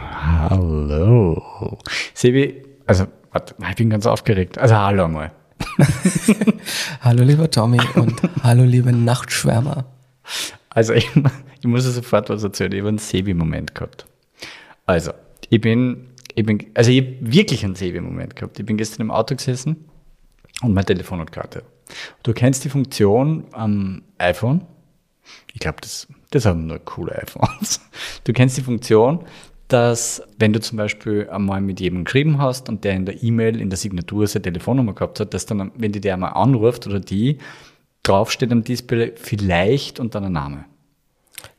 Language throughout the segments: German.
Hallo. Sebi, also, warte, ich bin ganz aufgeregt. Also, hallo einmal. Hallo lieber Tommy und hallo liebe Nachtschwärmer. Also, ich, ich muss dir sofort was erzählen. Ich habe einen Sebi-Moment gehabt. Also, ich bin, ich bin, also, ich habe wirklich einen Sebi-Moment gehabt. Ich bin gestern im Auto gesessen und mein Telefon hat gekartet. Du kennst die Funktion am iPhone. Ich glaube, das, das haben nur coole iPhones. Du kennst die Funktion, dass wenn du zum Beispiel einmal mit jemandem geschrieben hast und der in der E-Mail, in der Signatur seine Telefonnummer gehabt hat, dass dann, wenn die der einmal anruft oder die, draufsteht am Display vielleicht und dann ein Name.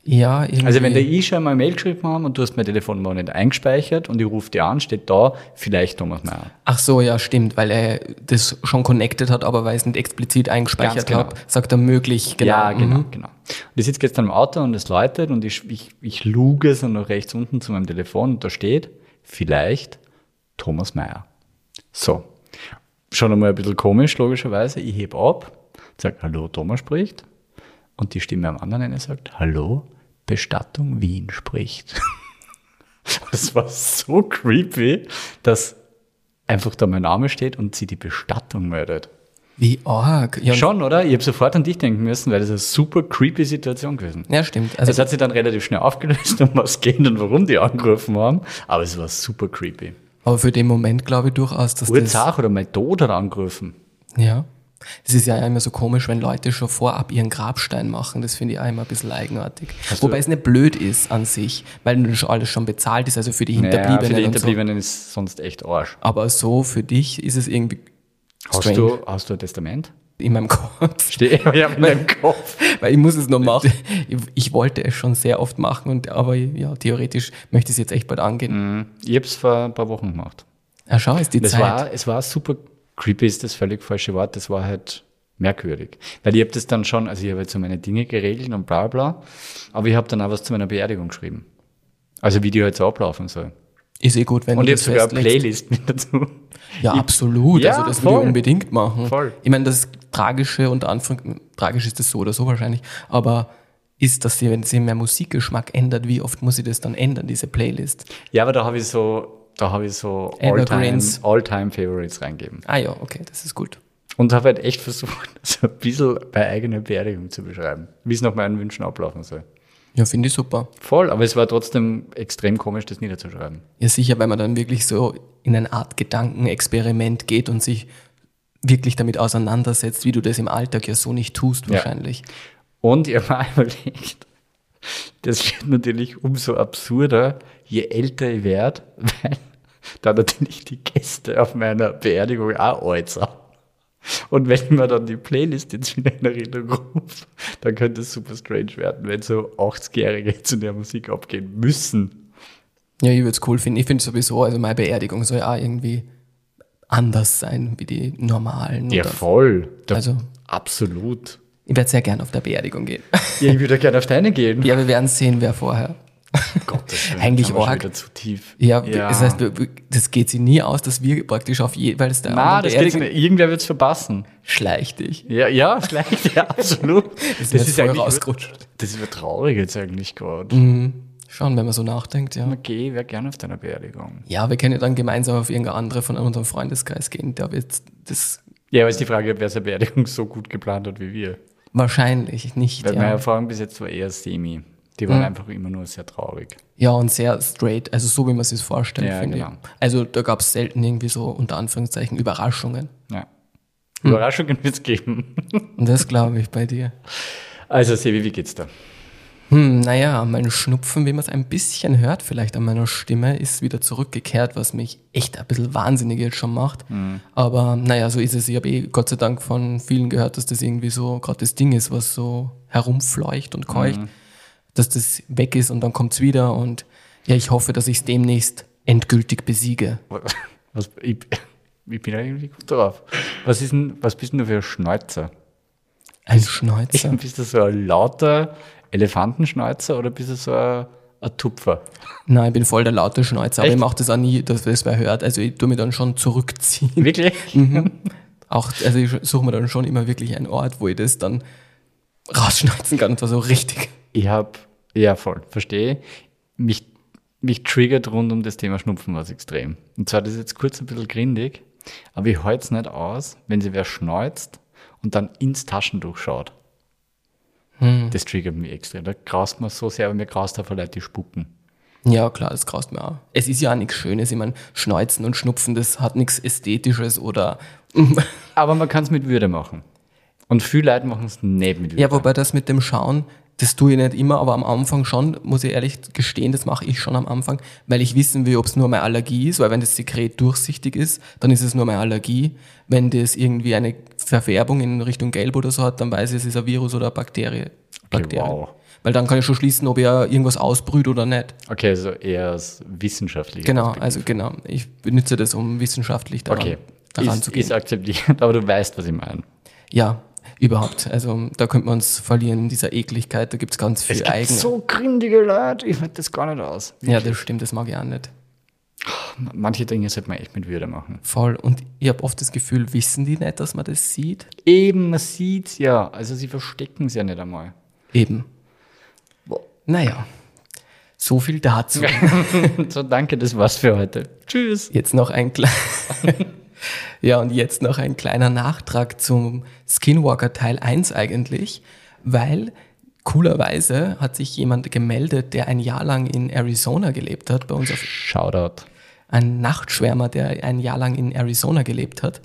Ja, irgendwie. Also wenn der ich schon eine Mail geschrieben haben und du hast meine Telefonnummer nicht eingespeichert und ich rufe dir an, steht da vielleicht Thomas Meyer. Ach so, ja, stimmt, weil er das schon connected hat, aber weil es nicht explizit eingespeichert genau. hat, sagt er möglich. Genau. Ja, genau, Mhm. genau. Und ich sitze gestern im Auto und es läutet und ich, ich, ich luge so nach rechts unten zu meinem Telefon und da steht vielleicht Thomas Meyer. So. Schon einmal ein bisschen komisch, logischerweise. Ich heb ab, sage, hallo, Thomas spricht. Und die Stimme am anderen Ende sagt, hallo, Bestattung Wien spricht. Das war so creepy, dass einfach da mein Name steht und sie die Bestattung meldet. Wie arg. Ja, Schon, oder? Ich habe sofort an dich denken müssen, weil das eine super creepy Situation gewesen. ja stimmt. Also es hat sich dann relativ schnell aufgelöst, um was geht und warum die angerufen haben, aber es war super creepy. aber für den Moment glaube ich durchaus, dass das. Urzach oder mein Tod hat angerufen. Ja. Das ist ja immer so komisch, wenn Leute schon vorab ihren Grabstein machen. Das finde ich auch immer ein bisschen eigenartig. Hast Wobei es nicht blöd ist an sich, weil alles schon bezahlt ist, also für die Hinterbliebenen. Naja, für die Hinterbliebenen ist sonst echt Arsch. So. Aber so für dich ist es irgendwie Hast strange du, hast du ein Testament? in meinem Kopf. Steht ja in deinem Kopf. Weil ich muss es noch machen. Ich, ich wollte es schon sehr oft machen, und, aber ja, theoretisch möchte ich es jetzt echt bald angehen. Ich habe es vor ein paar Wochen gemacht. Ja, schau, ist die Das Zeit. war, es war super creepy, ist das völlig falsche Wort, das war halt merkwürdig. Weil ich habe das dann schon, also ich habe jetzt so meine Dinge geregelt und bla bla, aber ich habe dann auch was zu meiner Beerdigung geschrieben. Also wie die halt so ablaufen soll. ist eh gut, wenn Und ich habe sogar eine. Playlist mit dazu. Ja, Ich- absolut. Ja, also das würde voll. ich unbedingt machen. Voll. Ich meine, das Tragische unter Anführungszeichen, tragisch ist das so oder so wahrscheinlich, aber ist, dass sie, wenn sie mehr Musikgeschmack ändert, wie oft muss ich das dann ändern, diese Playlist? Ja, aber da habe ich so, da habe ich so All-Time Evergreens. All Favorites reingeben. Ah ja, okay, das ist gut. Und habe halt echt versucht, so ein bisschen bei eigener Beerdigung zu beschreiben, wie es nach meinen Wünschen ablaufen soll. Ja, finde ich super. Voll, aber es war trotzdem extrem komisch, das niederzuschreiben. Ja, sicher, weil man dann wirklich so in eine Art Gedankenexperiment geht und sich wirklich damit auseinandersetzt, wie du das im Alltag ja so nicht tust, Ja. wahrscheinlich. Und ich habe mir überlegt, das wird natürlich umso absurder, je älter ich werde, weil da natürlich die Gäste auf meiner Beerdigung auch sind. Und wenn mir dann die Playlist jetzt wieder in Erinnerung rufe, dann könnte es super strange werden, wenn so 80-Jährige zu der Musik abgehen müssen. Ja, ich würde es cool finden. Ich finde sowieso, also meine Beerdigung soll ja auch irgendwie anders sein wie die normalen. Ja, voll. Da, Also- absolut. Ich werde sehr gern auf der Beerdigung gehen. Ja, ich würde gerne auf deine gehen. ja, wir werden sehen, wer vorher. Gottes Willen, Eigentlich arg. zu tief. Ja, das heißt, das geht sich nie aus, dass wir praktisch auf jeweils der Na, das geht nicht. Irgendwer wird es verpassen. schleich dich. Ja, ja, vielleicht, ja, absolut. Das ist voll eigentlich, rausgerutscht. das wird traurig jetzt eigentlich gerade. Schon, wenn man so nachdenkt, ja. Okay, ich wäre gerne auf deiner Beerdigung. Ja, wir können ja dann gemeinsam auf irgendeine andere von unserem Freundeskreis gehen. Der wird das Ja, aber ist die Frage, wer seine Beerdigung so gut geplant hat wie wir. wahrscheinlich nicht. Weil meine Ja. Erfahrung bis jetzt war eher semi. Die waren einfach immer nur sehr traurig. ja, und sehr straight, also so wie man sich vorstellt, Ja, finde genau. ich. Also da gab es selten irgendwie so unter Anführungszeichen Überraschungen. Ja. Überraschungen wird es geben. Und das glaube ich bei dir. Also, Sebi, wie geht's da? Hm, naja, mein Schnupfen, wie man es ein bisschen hört, vielleicht an meiner Stimme, ist wieder zurückgekehrt, was mich echt ein bisschen wahnsinnig jetzt schon macht. Aber naja, so ist es. Ich habe eh Gott sei Dank von vielen gehört, dass das irgendwie so gerade das Ding ist, was so herumfleucht und keucht, dass das weg ist und dann kommt's wieder. Und ja, ich hoffe, dass ich es demnächst endgültig besiege. Was, ich, ich bin eigentlich gut drauf. Was, ist denn, was bist denn du für ein Schneuzer? Ein Schneuzer? Bist du so ein lauter Elefantenschneuzer oder bist du so ein, ein Tupfer? Nein, ich bin voll der laute Schneuzer, aber ich mache das auch nie, dass das wer hört. Also ich tue mich dann schon zurückziehen. Wirklich? Auch, also ich suche mir dann schon immer wirklich einen Ort, wo ich das dann rausschneuzen kann und zwar so richtig. Ich habe, ja voll, verstehe. Mich, mich triggert rund um das Thema Schnupfen was extrem. Und zwar, das ist jetzt kurz ein bisschen grindig, aber ich halte es nicht aus, wenn sie wer schneuzt und dann ins Taschentuch schaut. Das triggert mich extrem. Da graust man so sehr, aber mir graust einfach Leute, die spucken. Ja, klar, das graust mir auch. Es ist ja auch nichts Schönes. Ich meine, Schneuzen und Schnupfen, das hat nichts Ästhetisches oder. Aber man kann es mit Würde machen. Und viele Leute machen es nicht mit Würde. Ja, wobei das mit dem Schauen, das tue ich nicht immer, aber am Anfang schon, muss ich ehrlich gestehen, das mache ich schon am Anfang, weil ich wissen will, ob es nur meine Allergie ist, weil wenn das Sekret durchsichtig ist, dann ist es nur meine Allergie. Wenn das irgendwie eine Verfärbung in Richtung Gelb oder so hat, dann weiß ich, es ist ein Virus oder eine Bakterie. Bakterie. wow. Weil dann kann ich schon schließen, ob er irgendwas ausbrüht oder nicht. Okay, also eher aus wissenschaftlicher Genau, also genau. Ich benutze das, um wissenschaftlich daran, Okay, daran ist, zu gehen. ist akzeptiert, aber du weißt, was ich meine. Ja, überhaupt. Also da könnte man uns verlieren in dieser Ekligkeit. Da gibt es ganz viel eigene. so gründige Leute, ich halte das gar nicht aus. ja, das stimmt, das mag ich auch nicht. Manche Dinge sollte man echt mit Würde machen. Voll. Und ich habe oft das Gefühl, wissen die nicht, dass man das sieht? Eben, man sieht's ja. Also sie verstecken es ja nicht einmal. Eben. Naja, so viel dazu. so, danke, das war's für heute. Tschüss. Jetzt noch ein kleiner. ja, und jetzt noch ein kleiner Nachtrag zum Skinwalker Teil 1 eigentlich, weil coolerweise hat sich jemand gemeldet, der ein Jahr lang in Arizona gelebt hat, bei uns auf Shoutout. ein Nachtschwärmer, der ein Jahr lang in Arizona gelebt hat.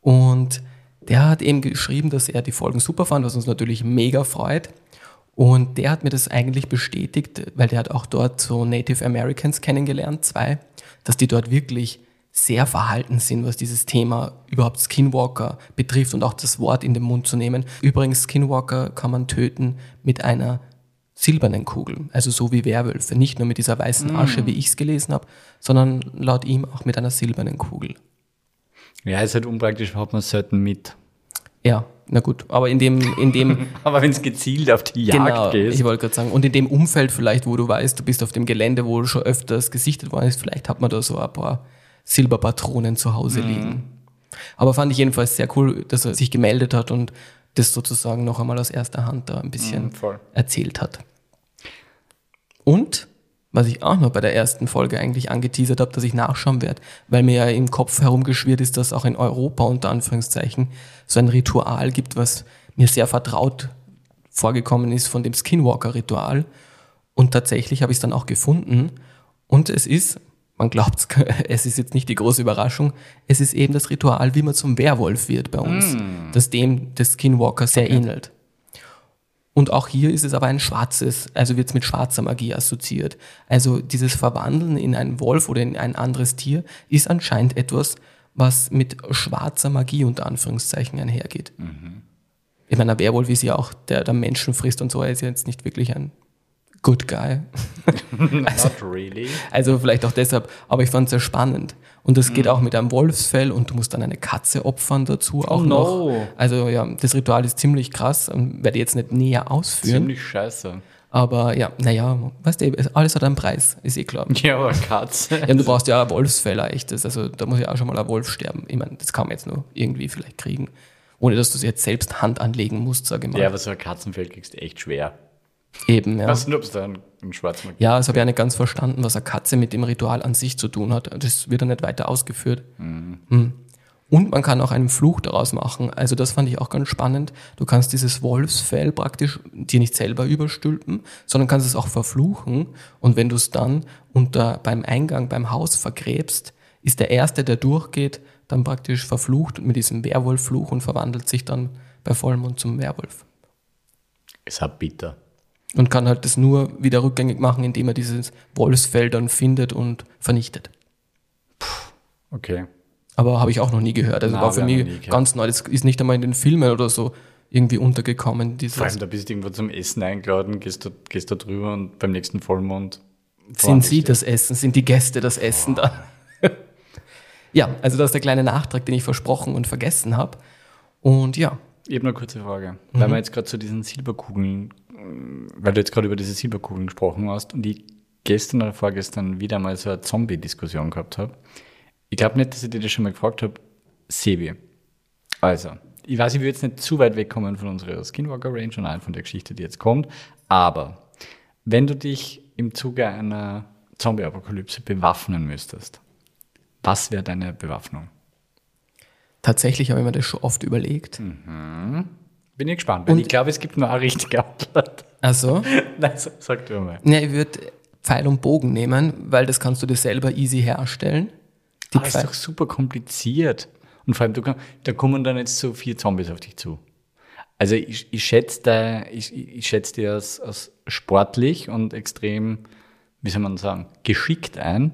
Und der hat eben geschrieben, dass er die Folgen super fand, was uns natürlich mega freut. Und der hat mir das eigentlich bestätigt, weil der hat auch dort so Native Americans kennengelernt, zwei, dass die dort wirklich sehr verhalten sind, was dieses Thema überhaupt Skinwalker betrifft und auch das Wort in den Mund zu nehmen. Übrigens, Skinwalker kann man töten mit einer silbernen Kugel, also so wie Werwölfe. Nicht nur mit dieser weißen Asche, wie ich es gelesen habe, sondern laut ihm auch mit einer silbernen Kugel. Ja, ist halt unpraktisch, hat man selten mit. Ja, na gut, aber in dem, in dem, Aber wenn es gezielt auf die Jagd genau, geht. ich wollte gerade sagen, und in dem Umfeld vielleicht, wo du weißt, du bist auf dem Gelände, wo schon öfters gesichtet worden ist, vielleicht hat man da so ein paar Silberpatronen zu Hause Mhm. liegen. Aber fand ich jedenfalls sehr cool, dass er sich gemeldet hat und das sozusagen noch einmal aus erster Hand da ein bisschen Mhm, erzählt hat. Und was ich auch noch bei der ersten Folge eigentlich angeteasert habe, dass ich nachschauen werde, weil mir ja im Kopf herumgeschwirrt ist, dass auch in Europa unter Anführungszeichen so ein Ritual gibt, was mir sehr vertraut vorgekommen ist von dem Skinwalker-Ritual. Und tatsächlich habe ich es dann auch gefunden. Und es ist, man glaubt es ist jetzt nicht die große Überraschung, es ist eben das Ritual, wie man zum Werwolf wird bei uns, das dem des Skinwalkers sehr ähnelt. Und auch hier ist es aber ein schwarzes, also wird es mit schwarzer Magie assoziiert. Also dieses Verwandeln in einen Wolf oder in ein anderes Tier ist anscheinend etwas, was mit schwarzer Magie unter Anführungszeichen einhergeht. Ich meine, ein Werwolf ist ja auch, der, der Menschen frisst und so, er ist ja jetzt nicht wirklich ein Good Guy. Not really. Also vielleicht auch deshalb, aber ich fand es sehr spannend. Und das geht auch mit einem Wolfsfell und du musst dann eine Katze opfern dazu auch Oh no. noch. Also ja, das Ritual ist ziemlich krass, ähm, werde ich jetzt nicht näher ausführen. Ziemlich scheiße. Aber ja, naja, weißt du, alles hat einen Preis, ist eh klar. Ja, aber Katze. Ja, und du brauchst ja ein Wolfsfell, ein echtes. Also da muss ja auch schon mal ein Wolf sterben. Ich meine, das kann man jetzt nur irgendwie vielleicht kriegen. Ohne dass du es jetzt selbst Hand anlegen musst, sage ich mal. Ja, aber so ein Katzenfell kriegst du echt schwer. Eben, ja. Was nutzt du einen, schwarzen Ja, das habe ich auch nicht ganz verstanden, was eine Katze mit dem Ritual an sich zu tun hat. Das wird ja nicht weiter ausgeführt. Hm. Und man kann auch einen Fluch daraus machen. Also das fand ich auch ganz spannend. Du kannst dieses Wolfsfell praktisch dir nicht selber überstülpen, sondern kannst es auch verfluchen. Und wenn du es dann unter, beim Eingang, beim Haus vergräbst, ist der Erste, der durchgeht, dann praktisch verflucht mit diesem Werwolffluch und verwandelt sich dann bei Vollmond zum Werwolf. Ist halt bitter. Und kann halt das nur wieder rückgängig machen, indem er dieses Wolfsfell dann findet und vernichtet. Okay. Aber habe ich auch noch nie gehört. Also Na, war für mich ganz neu. Das ist nicht einmal in den Filmen oder so irgendwie untergekommen. Vor Dieses, allem, da bist du irgendwo zum Essen eingeladen, gehst da, gehst da drüber und beim nächsten Vollmond Sind Sie das Essen? Sind die Gäste das Essen dann? ja, also das ist der kleine Nachtrag, den ich versprochen und vergessen habe. Und ja. Ich habe eine kurze Frage. Mhm. Weil wir jetzt gerade zu diesen Silberkugeln, weil du jetzt gerade über diese Silberkugeln gesprochen hast und ich gestern oder vorgestern wieder mal so eine Zombie-Diskussion gehabt habe. Ich glaube nicht, dass ich dir das schon mal gefragt habe. Sebi. Also, ich weiß, ich will jetzt nicht zu weit wegkommen von unserer Skinwalker Range und auch von der Geschichte, die jetzt kommt, aber wenn du dich im Zuge einer Zombie-Apokalypse bewaffnen müsstest, was wäre deine Bewaffnung? Tatsächlich habe ich mir das schon oft überlegt. Mhm. Bin ich gespannt, weil und ich glaube, es gibt nur eine richtige Antwort. Also? Nein, sag du mal. Ja, ich würde Pfeil und Bogen nehmen, weil das kannst du dir selber easy herstellen. Die ah, ist doch super kompliziert. Und vor allem, kann, da kommen dann jetzt so vier Zombies auf dich zu. Also ich, ich schätze da, ich, ich schätze dir als, als sportlich und extrem, wie soll man sagen, geschickt ein.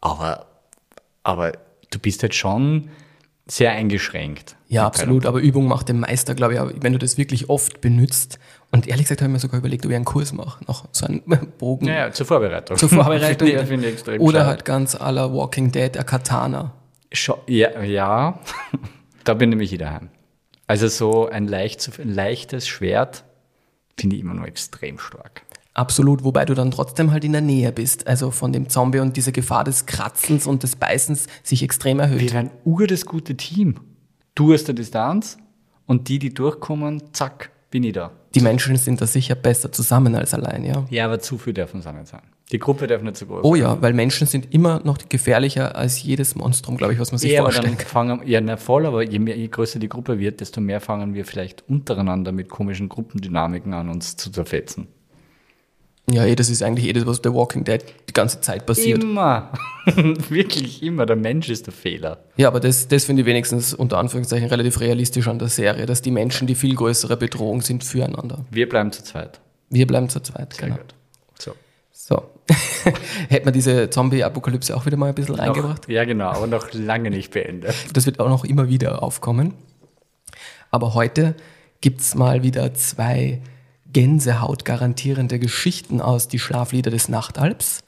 Aber, aber du bist halt schon sehr eingeschränkt. Ja, absolut. Aber Übung macht den Meister, glaube ich. Wenn du das wirklich oft benutzt. Und ehrlich gesagt habe ich mir sogar überlegt, ob ich einen Kurs mache. Noch so einen Bogen. Ja, ja zur Vorbereitung. Zur Vorbereitung. finde ich, finde ich extrem Oder schade. halt ganz à la Walking Dead, a Katana. Ja, ja. da bin nämlich ich daheim. Also so ein, leicht, ein leichtes Schwert finde ich immer nur extrem stark. Absolut, wobei du dann trotzdem halt in der Nähe bist, also von dem Zombie und diese Gefahr des Kratzens und des Beißens sich extrem erhöht. Wir wären ur das gute Team. Du hast der Distanz und die, die durchkommen, zack, bin ich da. Die Menschen sind da sicher besser zusammen als allein, ja. Ja, aber zu viel dürfen nicht sein. Die Gruppe darf nicht zu groß Oh ja, weil Menschen sind immer noch gefährlicher als jedes Monstrum, glaube ich, was man sich ja, vorstellen kann. Fangen, ja, na voll, aber je, mehr, je größer die Gruppe wird, desto mehr fangen wir vielleicht untereinander mit komischen Gruppendynamiken an, uns zu zerfetzen. Ja, eh, das ist eigentlich eh das, was bei Walking Dead die ganze Zeit passiert. Immer. Wirklich immer. Der Mensch ist der Fehler. Ja, aber das, das finde ich wenigstens unter Anführungszeichen relativ realistisch an der Serie, dass die Menschen die viel größere Bedrohung sind füreinander. Wir bleiben zu zweit. Wir bleiben zu zweit, Sehr genau. Gut. So. So. Hätte man diese Zombie-Apokalypse auch wieder mal ein bisschen noch, reingebracht? Ja, genau, aber noch lange nicht beendet. Das wird auch noch immer wieder aufkommen. Aber heute gibt es mal wieder zwei Gänsehaut garantierende Geschichten aus Die Schlaflieder des Nachtalbs.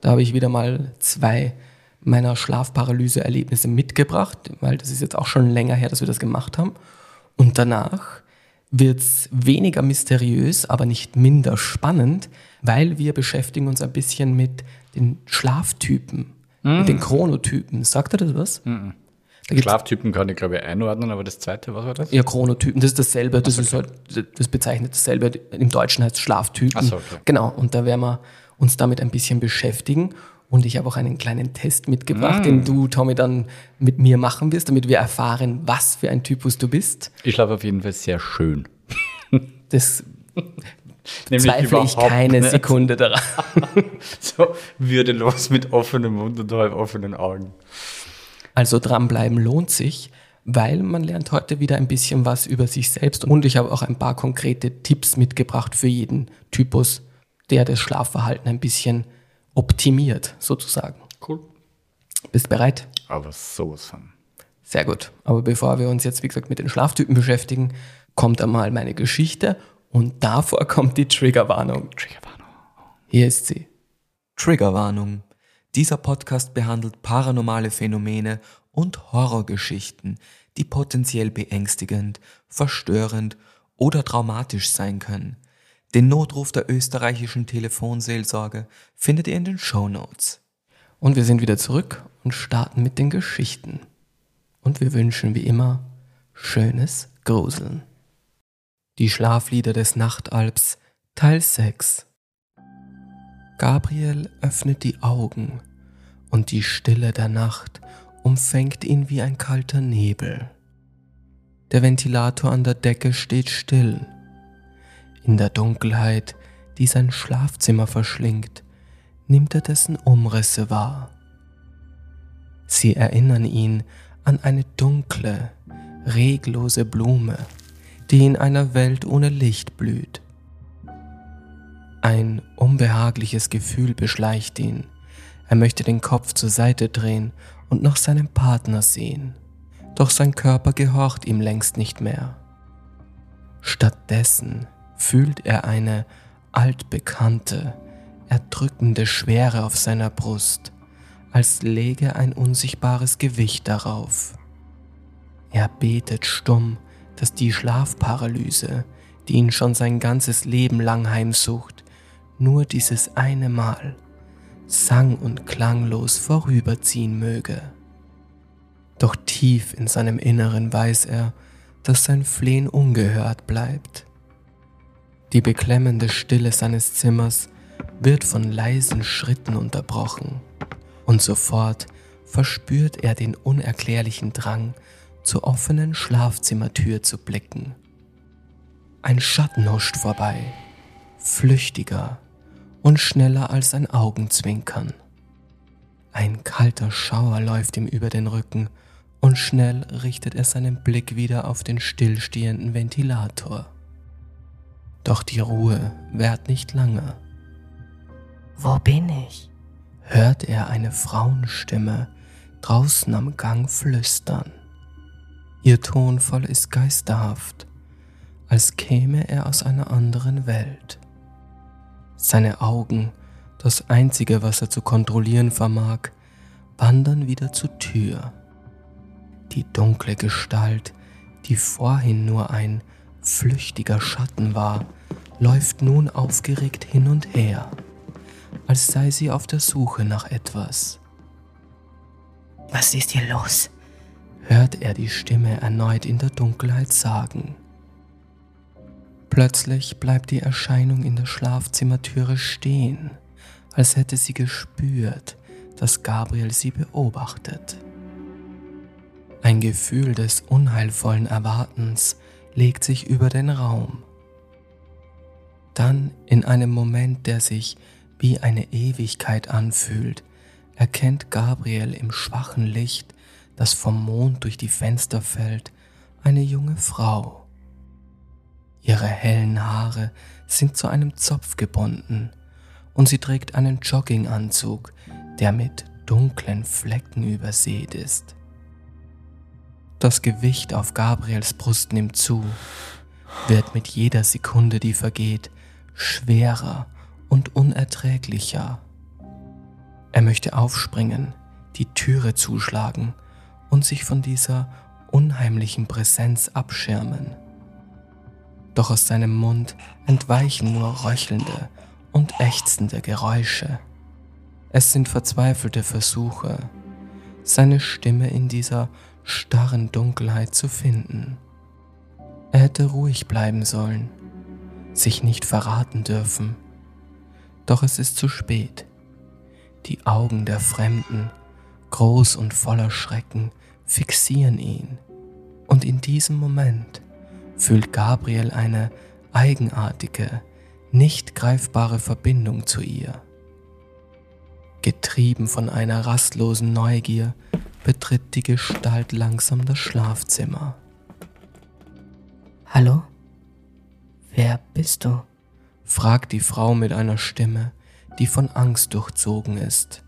Da habe ich wieder mal zwei meiner Schlafparalyse-Erlebnisse mitgebracht, weil das ist jetzt auch schon länger her, dass wir das gemacht haben. Und danach wird es weniger mysteriös, aber nicht minder spannend, weil wir beschäftigen uns ein bisschen mit den Schlaftypen, mm. mit den Chronotypen. Sagt er das was? Mm. Schlaftypen kann ich, glaube ich, einordnen, aber das zweite, was war das? Ja, Chronotypen, das ist dasselbe, das, so, ist halt, das bezeichnet dasselbe, im Deutschen heißt es Schlaftypen. So, okay. Genau, und da werden wir uns damit ein bisschen beschäftigen. Und ich habe auch einen kleinen Test mitgebracht, mm. den du, Tommy, dann mit mir machen wirst, damit wir erfahren, was für ein Typus du bist. Ich schlafe auf jeden Fall sehr schön. Das zweifle ich keine nicht. Sekunde daran. so würdelos mit offenem Mund und halb offenen Augen. Also dranbleiben lohnt sich, weil man lernt heute wieder ein bisschen was über sich selbst und ich habe auch ein paar konkrete Tipps mitgebracht für jeden Typus, der das Schlafverhalten ein bisschen optimiert, sozusagen. Cool. Bist bereit? Aber sowas von. Sehr gut. Aber bevor wir uns jetzt, wie gesagt, mit den Schlaftypen beschäftigen, kommt einmal meine Geschichte und davor kommt die Triggerwarnung. Triggerwarnung. Hier ist sie. Triggerwarnung. Dieser Podcast behandelt paranormale Phänomene und Horrorgeschichten, die potenziell beängstigend, verstörend oder traumatisch sein können. Den Notruf der österreichischen Telefonseelsorge findet ihr in den Show Notes. Und wir sind wieder zurück und starten mit den Geschichten. Und wir wünschen wie immer schönes Gruseln. Die Schlaflieder des Nachtalbs Teil 6 Gabriel öffnet die Augen und die Stille der Nacht umfängt ihn wie ein kalter Nebel. Der Ventilator an der Decke steht still. In der Dunkelheit, die sein Schlafzimmer verschlingt, nimmt er dessen Umrisse wahr. Sie erinnern ihn an eine dunkle, reglose Blume, die in einer Welt ohne Licht blüht. Ein unbehagliches Gefühl beschleicht ihn. Er möchte den Kopf zur Seite drehen und nach seinem Partner sehen. Doch sein Körper gehorcht ihm längst nicht mehr. Stattdessen fühlt er eine altbekannte, erdrückende Schwere auf seiner Brust, als läge ein unsichtbares Gewicht darauf. Er betet stumm, dass die Schlafparalyse, die ihn schon sein ganzes Leben lang heimsucht, nur dieses eine Mal sang- und klanglos vorüberziehen möge. Doch tief in seinem Inneren weiß er, dass sein Flehen ungehört bleibt. Die beklemmende Stille seines Zimmers wird von leisen Schritten unterbrochen und sofort verspürt er den unerklärlichen Drang, zur offenen Schlafzimmertür zu blicken. Ein Schatten huscht vorbei, flüchtiger und schneller als ein Augenzwinkern. Ein kalter Schauer läuft ihm über den Rücken und schnell richtet er seinen Blick wieder auf den stillstehenden Ventilator. Doch die Ruhe währt nicht lange. Wo bin ich? hört er eine Frauenstimme draußen am Gang flüstern. Ihr Tonfall ist geisterhaft, als käme er aus einer anderen Welt. Seine Augen, das einzige, was er zu kontrollieren vermag, wandern wieder zur Tür. Die dunkle Gestalt, die vorhin nur ein flüchtiger Schatten war, läuft nun aufgeregt hin und her, als sei sie auf der Suche nach etwas. Was ist hier los? hört er die Stimme erneut in der Dunkelheit sagen. Plötzlich bleibt die Erscheinung in der Schlafzimmertüre stehen, als hätte sie gespürt, dass Gabriel sie beobachtet. Ein Gefühl des unheilvollen Erwartens legt sich über den Raum. Dann, in einem Moment, der sich wie eine Ewigkeit anfühlt, erkennt Gabriel im schwachen Licht, das vom Mond durch die Fenster fällt, eine junge Frau. Ihre hellen Haare sind zu einem Zopf gebunden und sie trägt einen Jogginganzug, der mit dunklen Flecken übersät ist. Das Gewicht auf Gabriels Brust nimmt zu, wird mit jeder Sekunde, die vergeht, schwerer und unerträglicher. Er möchte aufspringen, die Türe zuschlagen und sich von dieser unheimlichen Präsenz abschirmen. Doch aus seinem Mund entweichen nur röchelnde und ächzende Geräusche. Es sind verzweifelte Versuche, seine Stimme in dieser starren Dunkelheit zu finden. Er hätte ruhig bleiben sollen, sich nicht verraten dürfen. Doch es ist zu spät. Die Augen der Fremden, groß und voller Schrecken, fixieren ihn. Und in diesem Moment fühlt Gabriel eine eigenartige, nicht greifbare Verbindung zu ihr. Getrieben von einer rastlosen Neugier betritt die Gestalt langsam das Schlafzimmer. Hallo? Wer bist du? fragt die Frau mit einer Stimme, die von Angst durchzogen ist.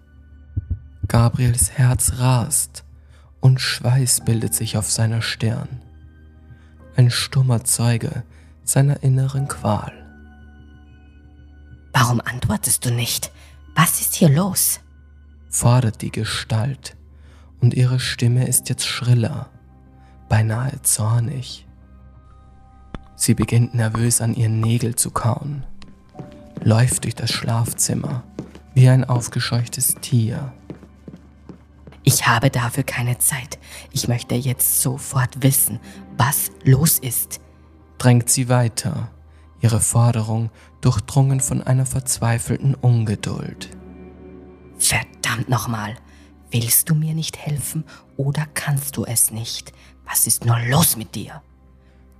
Gabriels Herz rast und Schweiß bildet sich auf seiner Stirn. Ein stummer Zeuge seiner inneren Qual. Warum antwortest du nicht? Was ist hier los? fordert die Gestalt, und ihre Stimme ist jetzt schriller, beinahe zornig. Sie beginnt nervös an ihren Nägel zu kauen, läuft durch das Schlafzimmer wie ein aufgescheuchtes Tier. Ich habe dafür keine Zeit. Ich möchte jetzt sofort wissen, was los ist. Drängt sie weiter, ihre Forderung durchdrungen von einer verzweifelten Ungeduld. Verdammt nochmal. Willst du mir nicht helfen oder kannst du es nicht? Was ist nur los mit dir?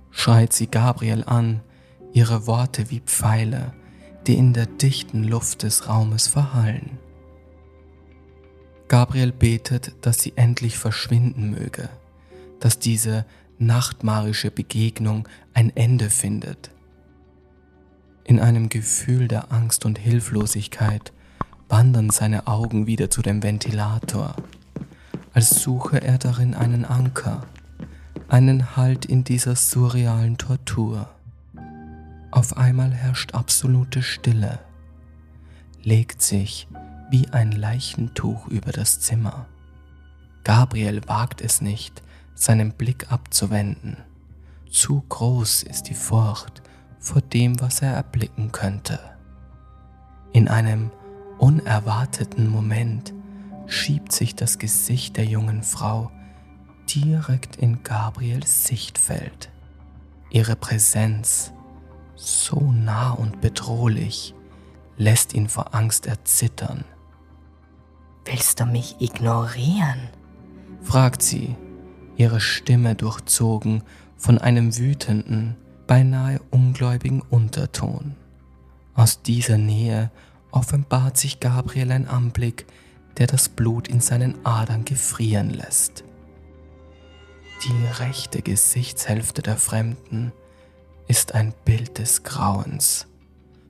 schreit sie Gabriel an, ihre Worte wie Pfeile, die in der dichten Luft des Raumes verhallen. Gabriel betet, dass sie endlich verschwinden möge, dass diese nachtmarische Begegnung ein Ende findet. In einem Gefühl der Angst und Hilflosigkeit wandern seine Augen wieder zu dem Ventilator, als suche er darin einen Anker, einen Halt in dieser surrealen Tortur. Auf einmal herrscht absolute Stille. legt sich wie ein Leichentuch über das Zimmer. Gabriel wagt es nicht, seinen Blick abzuwenden. Zu groß ist die Furcht vor dem, was er erblicken könnte. In einem unerwarteten Moment schiebt sich das Gesicht der jungen Frau direkt in Gabriels Sichtfeld. Ihre Präsenz, so nah und bedrohlich, lässt ihn vor Angst erzittern. Willst du mich ignorieren? fragt sie, ihre Stimme durchzogen von einem wütenden, beinahe ungläubigen Unterton. Aus dieser Nähe offenbart sich Gabriel ein Anblick, der das Blut in seinen Adern gefrieren lässt. Die rechte Gesichtshälfte der Fremden ist ein Bild des Grauens.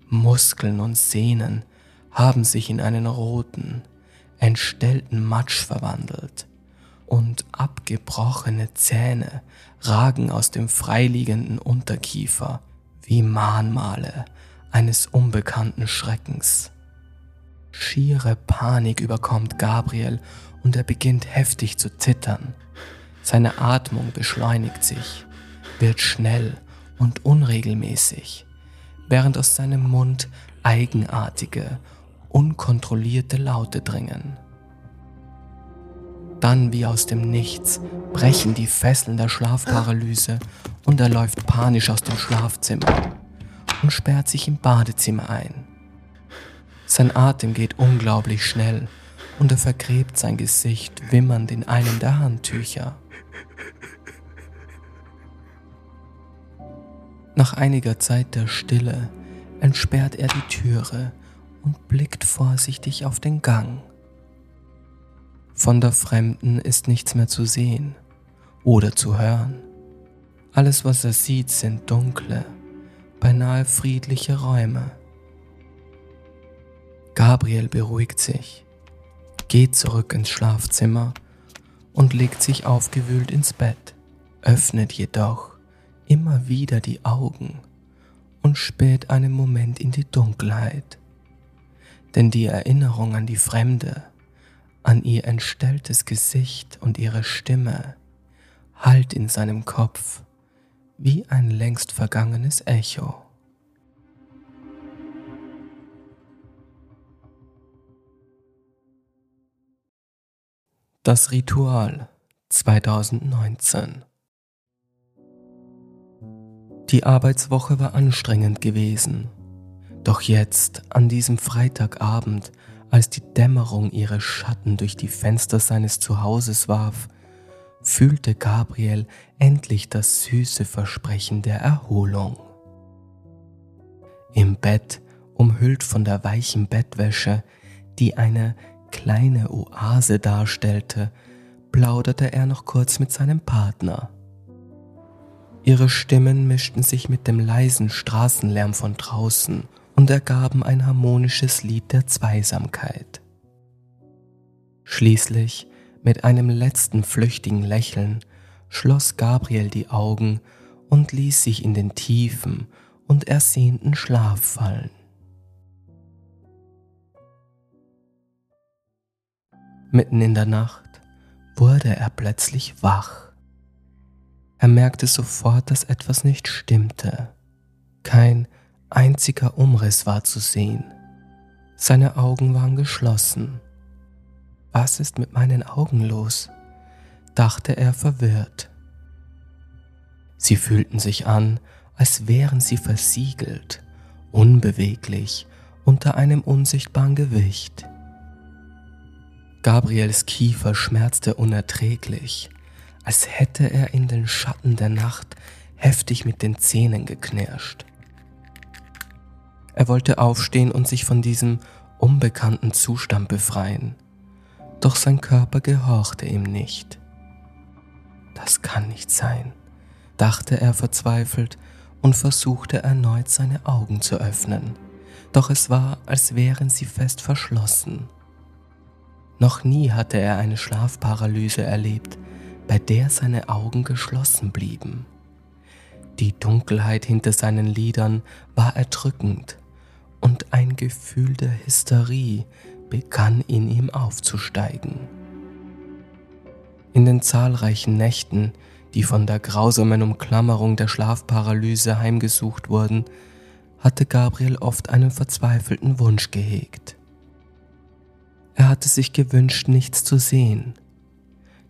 Muskeln und Sehnen haben sich in einen roten, entstellten Matsch verwandelt und abgebrochene Zähne ragen aus dem freiliegenden Unterkiefer wie Mahnmale eines unbekannten Schreckens. Schiere Panik überkommt Gabriel und er beginnt heftig zu zittern. Seine Atmung beschleunigt sich, wird schnell und unregelmäßig, während aus seinem Mund eigenartige, unkontrollierte Laute dringen. Dann wie aus dem Nichts brechen die Fesseln der Schlafparalyse und er läuft panisch aus dem Schlafzimmer und sperrt sich im Badezimmer ein. Sein Atem geht unglaublich schnell und er vergräbt sein Gesicht wimmernd in einem der Handtücher. Nach einiger Zeit der Stille entsperrt er die Türe und blickt vorsichtig auf den Gang. Von der Fremden ist nichts mehr zu sehen oder zu hören. Alles, was er sieht, sind dunkle, beinahe friedliche Räume. Gabriel beruhigt sich, geht zurück ins Schlafzimmer und legt sich aufgewühlt ins Bett, öffnet jedoch immer wieder die Augen und späht einen Moment in die Dunkelheit. Denn die Erinnerung an die Fremde an ihr entstelltes Gesicht und ihre Stimme. Hallt in seinem Kopf. Wie ein längst vergangenes Echo. Das Ritual 2019 Die Arbeitswoche war anstrengend gewesen, doch jetzt, an diesem Freitagabend, als die Dämmerung ihre Schatten durch die Fenster seines Zuhauses warf, fühlte Gabriel endlich das süße Versprechen der Erholung. Im Bett, umhüllt von der weichen Bettwäsche, die eine kleine Oase darstellte, plauderte er noch kurz mit seinem Partner. Ihre Stimmen mischten sich mit dem leisen Straßenlärm von draußen und ergaben ein harmonisches Lied der Zweisamkeit. Schließlich, mit einem letzten flüchtigen Lächeln, schloss Gabriel die Augen und ließ sich in den tiefen und ersehnten Schlaf fallen. Mitten in der Nacht wurde er plötzlich wach. Er merkte sofort, dass etwas nicht stimmte. Kein einziger Umriss war zu sehen. Seine Augen waren geschlossen. Was ist mit meinen Augen los? dachte er verwirrt. Sie fühlten sich an, als wären sie versiegelt, unbeweglich, unter einem unsichtbaren Gewicht. Gabriels Kiefer schmerzte unerträglich, als hätte er in den Schatten der Nacht heftig mit den Zähnen geknirscht. Er wollte aufstehen und sich von diesem unbekannten Zustand befreien, doch sein Körper gehorchte ihm nicht. Das kann nicht sein, dachte er verzweifelt und versuchte erneut seine Augen zu öffnen, doch es war, als wären sie fest verschlossen. Noch nie hatte er eine Schlafparalyse erlebt, bei der seine Augen geschlossen blieben. Die Dunkelheit hinter seinen Lidern war erdrückend und ein Gefühl der Hysterie begann in ihm aufzusteigen. In den zahlreichen Nächten, die von der grausamen Umklammerung der Schlafparalyse heimgesucht wurden, hatte Gabriel oft einen verzweifelten Wunsch gehegt. Er hatte sich gewünscht, nichts zu sehen,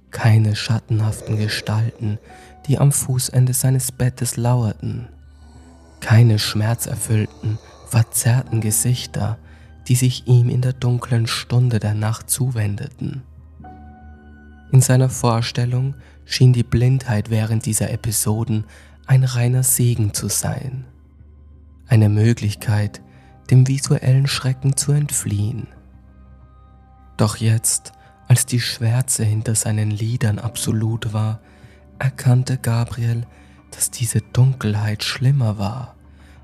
keine schattenhaften Gestalten, die am Fußende seines Bettes lauerten, keine schmerzerfüllten, verzerrten Gesichter, die sich ihm in der dunklen Stunde der Nacht zuwendeten. In seiner Vorstellung schien die Blindheit während dieser Episoden ein reiner Segen zu sein, eine Möglichkeit, dem visuellen Schrecken zu entfliehen. Doch jetzt, als die Schwärze hinter seinen Lidern absolut war, erkannte Gabriel, dass diese Dunkelheit schlimmer war,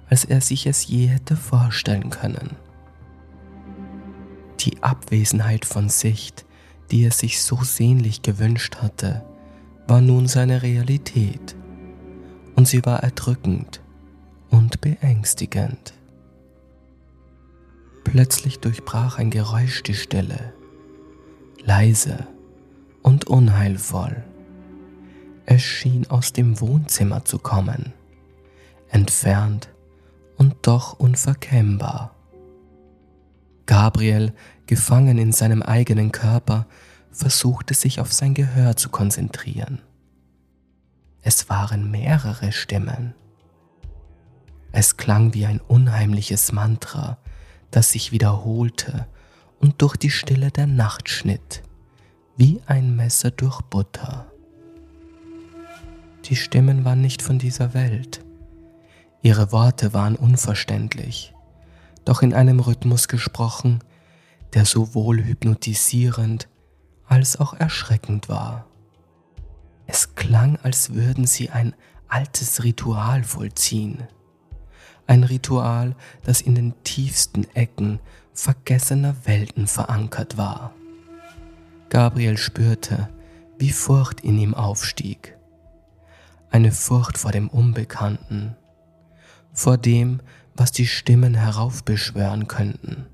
als er sich es je hätte vorstellen können. Die Abwesenheit von Sicht, die er sich so sehnlich gewünscht hatte, war nun seine Realität, und sie war erdrückend und beängstigend. Plötzlich durchbrach ein Geräusch die Stille, leise und unheilvoll. Es schien aus dem Wohnzimmer zu kommen, entfernt und doch unverkennbar. Gabriel, gefangen in seinem eigenen Körper, versuchte sich auf sein Gehör zu konzentrieren. Es waren mehrere Stimmen. Es klang wie ein unheimliches Mantra, das sich wiederholte und durch die Stille der Nacht schnitt, wie ein Messer durch Butter. Die Stimmen waren nicht von dieser Welt. Ihre Worte waren unverständlich, doch in einem Rhythmus gesprochen, der sowohl hypnotisierend als auch erschreckend war. Es klang, als würden sie ein altes Ritual vollziehen. Ein Ritual, das in den tiefsten Ecken vergessener Welten verankert war. Gabriel spürte, wie Furcht in ihm aufstieg. Eine Furcht vor dem Unbekannten, vor dem, was die Stimmen heraufbeschwören könnten.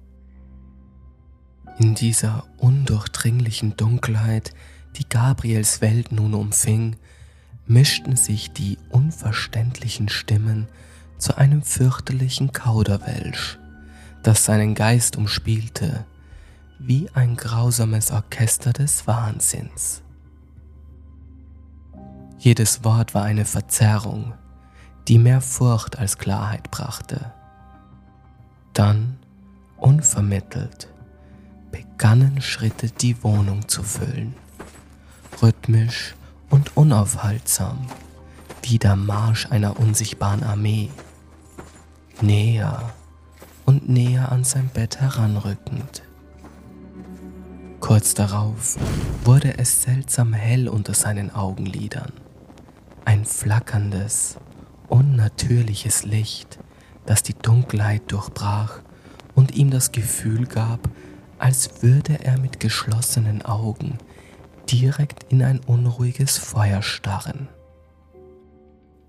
In dieser undurchdringlichen Dunkelheit, die Gabriels Welt nun umfing, mischten sich die unverständlichen Stimmen zu einem fürchterlichen Kauderwelsch, das seinen Geist umspielte, wie ein grausames Orchester des Wahnsinns. Jedes Wort war eine Verzerrung, die mehr Furcht als Klarheit brachte. Dann, unvermittelt, begannen Schritte die Wohnung zu füllen, rhythmisch und unaufhaltsam, wie der Marsch einer unsichtbaren Armee, näher und näher an sein Bett heranrückend. Kurz darauf wurde es seltsam hell unter seinen Augenlidern, ein flackerndes, unnatürliches Licht, das die Dunkelheit durchbrach und ihm das Gefühl gab, als würde er mit geschlossenen Augen direkt in ein unruhiges Feuer starren.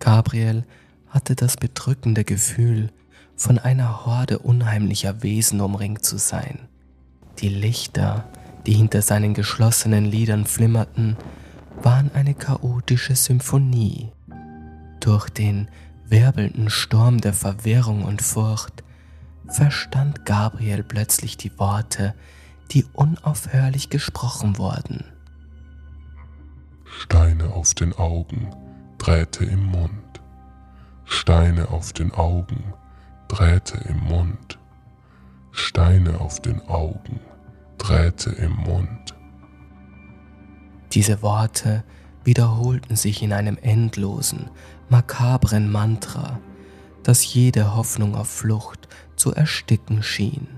Gabriel hatte das bedrückende Gefühl, von einer Horde unheimlicher Wesen umringt zu sein. Die Lichter, die hinter seinen geschlossenen Lidern flimmerten, waren eine chaotische Symphonie. Durch den wirbelnden Sturm der Verwirrung und Furcht verstand Gabriel plötzlich die Worte, die unaufhörlich gesprochen wurden. Steine auf den Augen, Drähte im Mund. Steine auf den Augen, Drähte im Mund. Steine auf den Augen, Drähte im Mund. Diese Worte wiederholten sich in einem endlosen, makabren Mantra, das jede Hoffnung auf Flucht zu ersticken schien.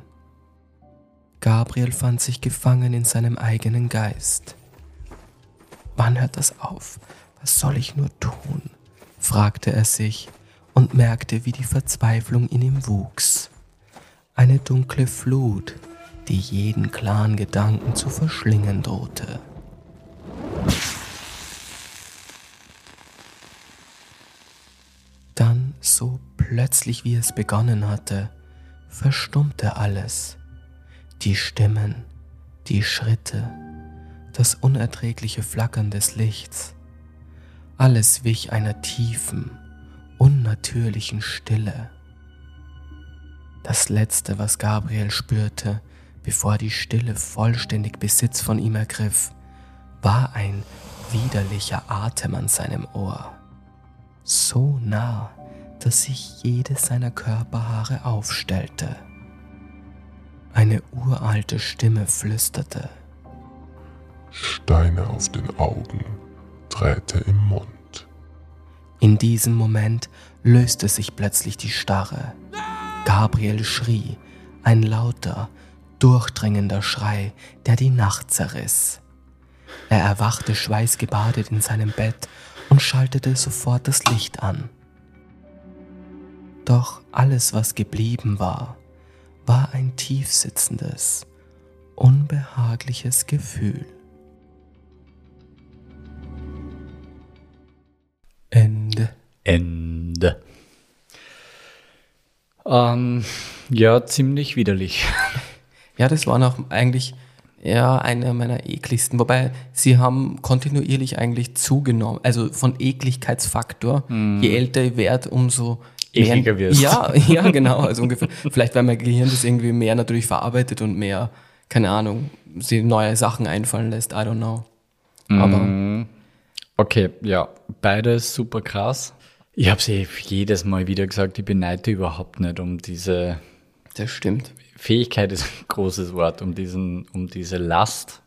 Gabriel fand sich gefangen in seinem eigenen Geist. Wann hört das auf? Was soll ich nur tun? fragte er sich und merkte, wie die Verzweiflung in ihm wuchs. Eine dunkle Flut, die jeden klaren Gedanken zu verschlingen drohte. Dann, so plötzlich wie es begonnen hatte, verstummte alles. Die Stimmen, die Schritte, das unerträgliche Flackern des Lichts. Alles wich einer tiefen, unnatürlichen Stille. Das Letzte, was Gabriel spürte, bevor die Stille vollständig Besitz von ihm ergriff, war ein widerlicher Atem an seinem Ohr. So nah, dass sich jedes seiner Körperhaare aufstellte. Eine uralte Stimme flüsterte. Steine auf den Augen, Drähte im Mund. In diesem Moment löste sich plötzlich die Starre. Gabriel schrie, ein lauter, durchdringender Schrei, der die Nacht zerriss. Er erwachte schweißgebadet in seinem Bett und schaltete sofort das Licht an. Doch alles, was geblieben war, war ein tiefsitzendes, unbehagliches Gefühl. Ende. Ende. Ähm, ja, ziemlich widerlich. Ja, das war noch eigentlich ja einer meiner ekligsten. Wobei sie haben kontinuierlich eigentlich zugenommen. Also von Ekligkeitsfaktor. Je älter ich werde, umso Ekliger wirst. Ja, ja, genau. Also ungefähr. Vielleicht, weil mein Gehirn das irgendwie mehr natürlich verarbeitet und mehr, keine Ahnung, sie neue Sachen einfallen lässt. I don't know. Aber Okay, ja, beides super krass. Ich habe eh jedes Mal wieder gesagt, ich beneide überhaupt nicht um diese das stimmt. Fähigkeit ist ein großes Wort, um diesen, um diese Last.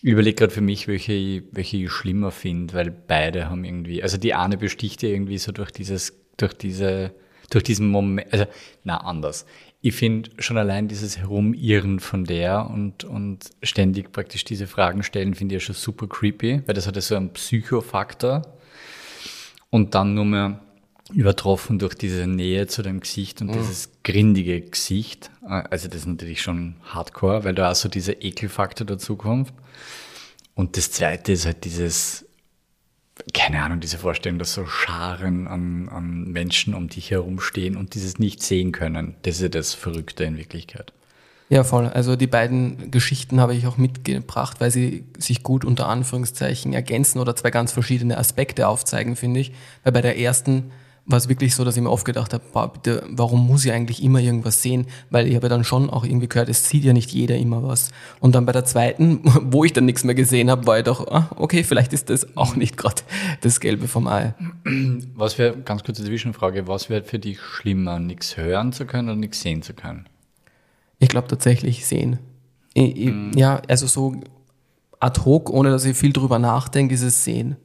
Ich überlege gerade für mich, welche, ich- welche ich schlimmer finde, weil beide haben irgendwie, also die eine besticht ja irgendwie so durch dieses, durch diese, durch diesen Moment, also, na, anders. Ich finde schon allein dieses Herumirren von der und, und ständig praktisch diese Fragen stellen, finde ich ja schon super creepy, weil das hat ja so einen Psychofaktor und dann nur mehr übertroffen durch diese Nähe zu dem Gesicht und dieses grindige Gesicht. Also das ist natürlich schon hardcore, weil da auch so dieser Ekelfaktor dazukommt. Und das zweite ist halt dieses, keine Ahnung, diese Vorstellung, dass so Scharen an, an Menschen um dich herumstehen und dieses nicht sehen können. Das ist ja das Verrückte in Wirklichkeit. Ja, voll. Also die beiden Geschichten habe ich auch mitgebracht, weil sie sich gut unter Anführungszeichen ergänzen oder zwei ganz verschiedene Aspekte aufzeigen, finde ich. Weil bei der ersten war es wirklich so, dass ich mir oft gedacht habe, boah, bitte, warum muss ich eigentlich immer irgendwas sehen? Weil ich habe ja dann schon auch irgendwie gehört, es sieht ja nicht jeder immer was. Und dann bei der zweiten, wo ich dann nichts mehr gesehen habe, war ich doch, ah, okay, vielleicht ist das auch nicht gerade das Gelbe vom Ei. Was wäre, ganz kurze Zwischenfrage, was wäre für dich schlimmer, nichts hören zu können oder nichts sehen zu können? Ich glaube tatsächlich sehen. Ich, ich, Ja, also so ad hoc, ohne dass ich viel drüber nachdenke, ist es sehen.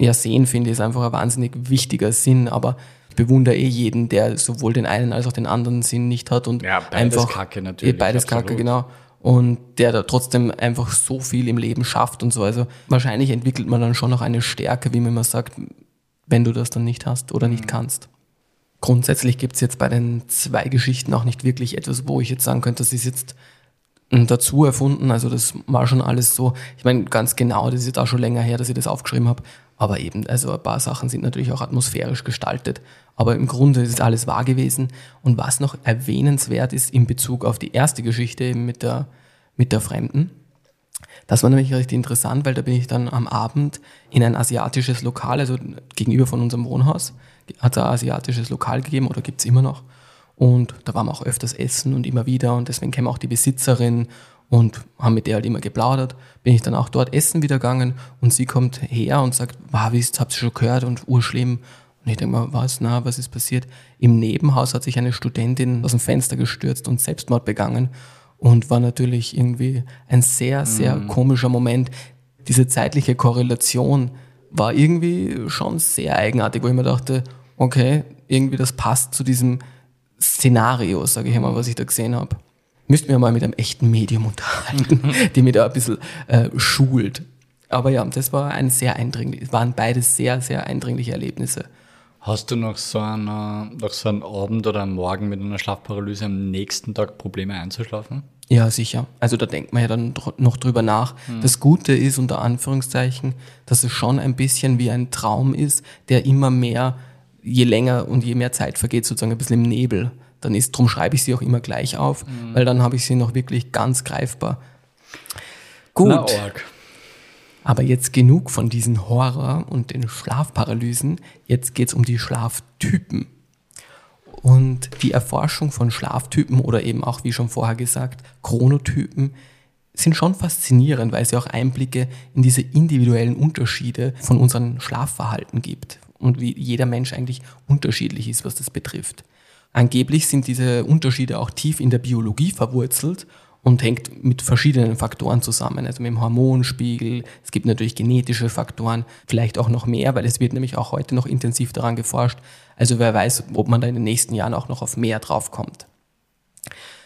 Ja, sehen finde ich ist einfach ein wahnsinnig wichtiger Sinn, aber ich bewundere eh jeden, der sowohl den einen als auch den anderen Sinn nicht hat und Ja, beides einfach Kacke natürlich, Eh, beides absolut. Kacke, genau. Und der da trotzdem einfach so viel im Leben schafft und so. Also wahrscheinlich entwickelt man dann schon noch eine Stärke, wie man immer sagt, wenn du das dann nicht hast oder Mhm. nicht kannst. Grundsätzlich gibt es jetzt bei den zwei Geschichten auch nicht wirklich etwas, wo ich jetzt sagen könnte, das ist jetzt dazu erfunden. Also das war schon alles so. Ich meine, ganz genau, das ist jetzt auch schon länger her, dass ich das aufgeschrieben habe. Aber eben, also ein paar Sachen sind natürlich auch atmosphärisch gestaltet. Aber im Grunde ist alles wahr gewesen. Und was noch erwähnenswert ist in Bezug auf die erste Geschichte mit der, mit der Fremden, das war nämlich richtig interessant, weil da bin ich dann am Abend in ein asiatisches Lokal, also gegenüber von unserem Wohnhaus, hat es ein asiatisches Lokal gegeben oder gibt es immer noch. Und da waren wir auch öfters essen und immer wieder und deswegen kam auch die Besitzerin und haben mit der halt immer geplaudert. Bin ich dann auch dort essen wieder gegangen und sie kommt her und sagt, wow, wie ist, habt ihr schon gehört und urschlimm. Und ich denke mal, was, na, was ist passiert? Im Nebenhaus hat sich eine Studentin aus dem Fenster gestürzt und Selbstmord begangen und war natürlich irgendwie ein sehr, sehr komischer Moment. Diese zeitliche Korrelation war irgendwie schon sehr eigenartig, wo ich mir dachte, okay, irgendwie das passt zu diesem Szenario, sage ich einmal, was ich da gesehen habe. Müssten wir mal mit einem echten Medium unterhalten, die mir da ein bisschen äh, schult. Aber ja, das war ein sehr eindringlich, waren beides sehr, sehr eindringliche Erlebnisse. Hast du nach so, einer, nach so einem Abend oder einem Morgen mit einer Schlafparalyse am nächsten Tag Probleme einzuschlafen? Ja, sicher. Also da denkt man ja dann noch drüber nach. Das Gute ist, unter Anführungszeichen, dass es schon ein bisschen wie ein Traum ist, der immer mehr, je länger und je mehr Zeit vergeht, sozusagen ein bisschen im Nebel dann ist, darum schreibe ich sie auch immer gleich auf, mhm. weil dann habe ich sie noch wirklich ganz greifbar. Gut. Na, Aber jetzt genug von diesen Horror und den Schlafparalysen. Jetzt geht es um die Schlaftypen. Und die Erforschung von Schlaftypen oder eben auch, wie schon vorher gesagt, Chronotypen sind schon faszinierend, weil sie auch Einblicke in diese individuellen Unterschiede von unserem Schlafverhalten gibt und wie jeder Mensch eigentlich unterschiedlich ist, was das betrifft. Angeblich sind diese Unterschiede auch tief in der Biologie verwurzelt und hängt mit verschiedenen Faktoren zusammen, also mit dem Hormonspiegel. Es gibt natürlich genetische Faktoren, vielleicht auch noch mehr, weil es wird nämlich auch heute noch intensiv daran geforscht. Also wer weiß, ob man da in den nächsten Jahren auch noch auf mehr drauf kommt.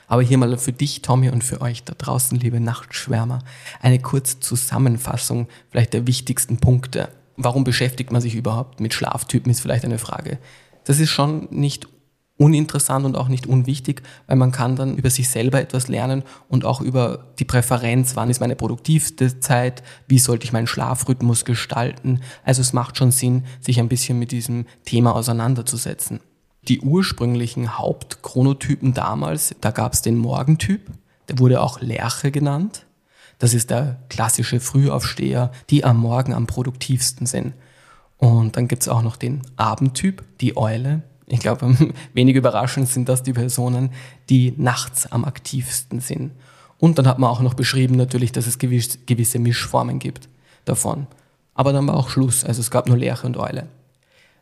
Aber hier mal für dich, Tommy, und für euch da draußen, liebe Nachtschwärmer, eine kurze Zusammenfassung vielleicht der wichtigsten Punkte. Warum beschäftigt man sich überhaupt mit Schlaftypen, ist vielleicht eine Frage. Das ist schon nicht uninteressant und auch nicht unwichtig, weil man kann dann über sich selber etwas lernen und auch über die Präferenz, wann ist meine produktivste Zeit, wie sollte ich meinen Schlafrhythmus gestalten. Also es macht schon Sinn, sich ein bisschen mit diesem Thema auseinanderzusetzen. Die ursprünglichen Hauptchronotypen damals, da gab es den Morgentyp, der wurde auch Lerche genannt. Das ist der klassische Frühaufsteher, die am Morgen am produktivsten sind. Und dann gibt es auch noch den Abendtyp, die Eule, ich glaube, wenig überraschend sind das die Personen, die nachts am aktivsten sind. Und dann hat man auch noch beschrieben natürlich, dass es gewisse Mischformen gibt davon. Aber dann war auch Schluss, also es gab nur Lerche und Eule.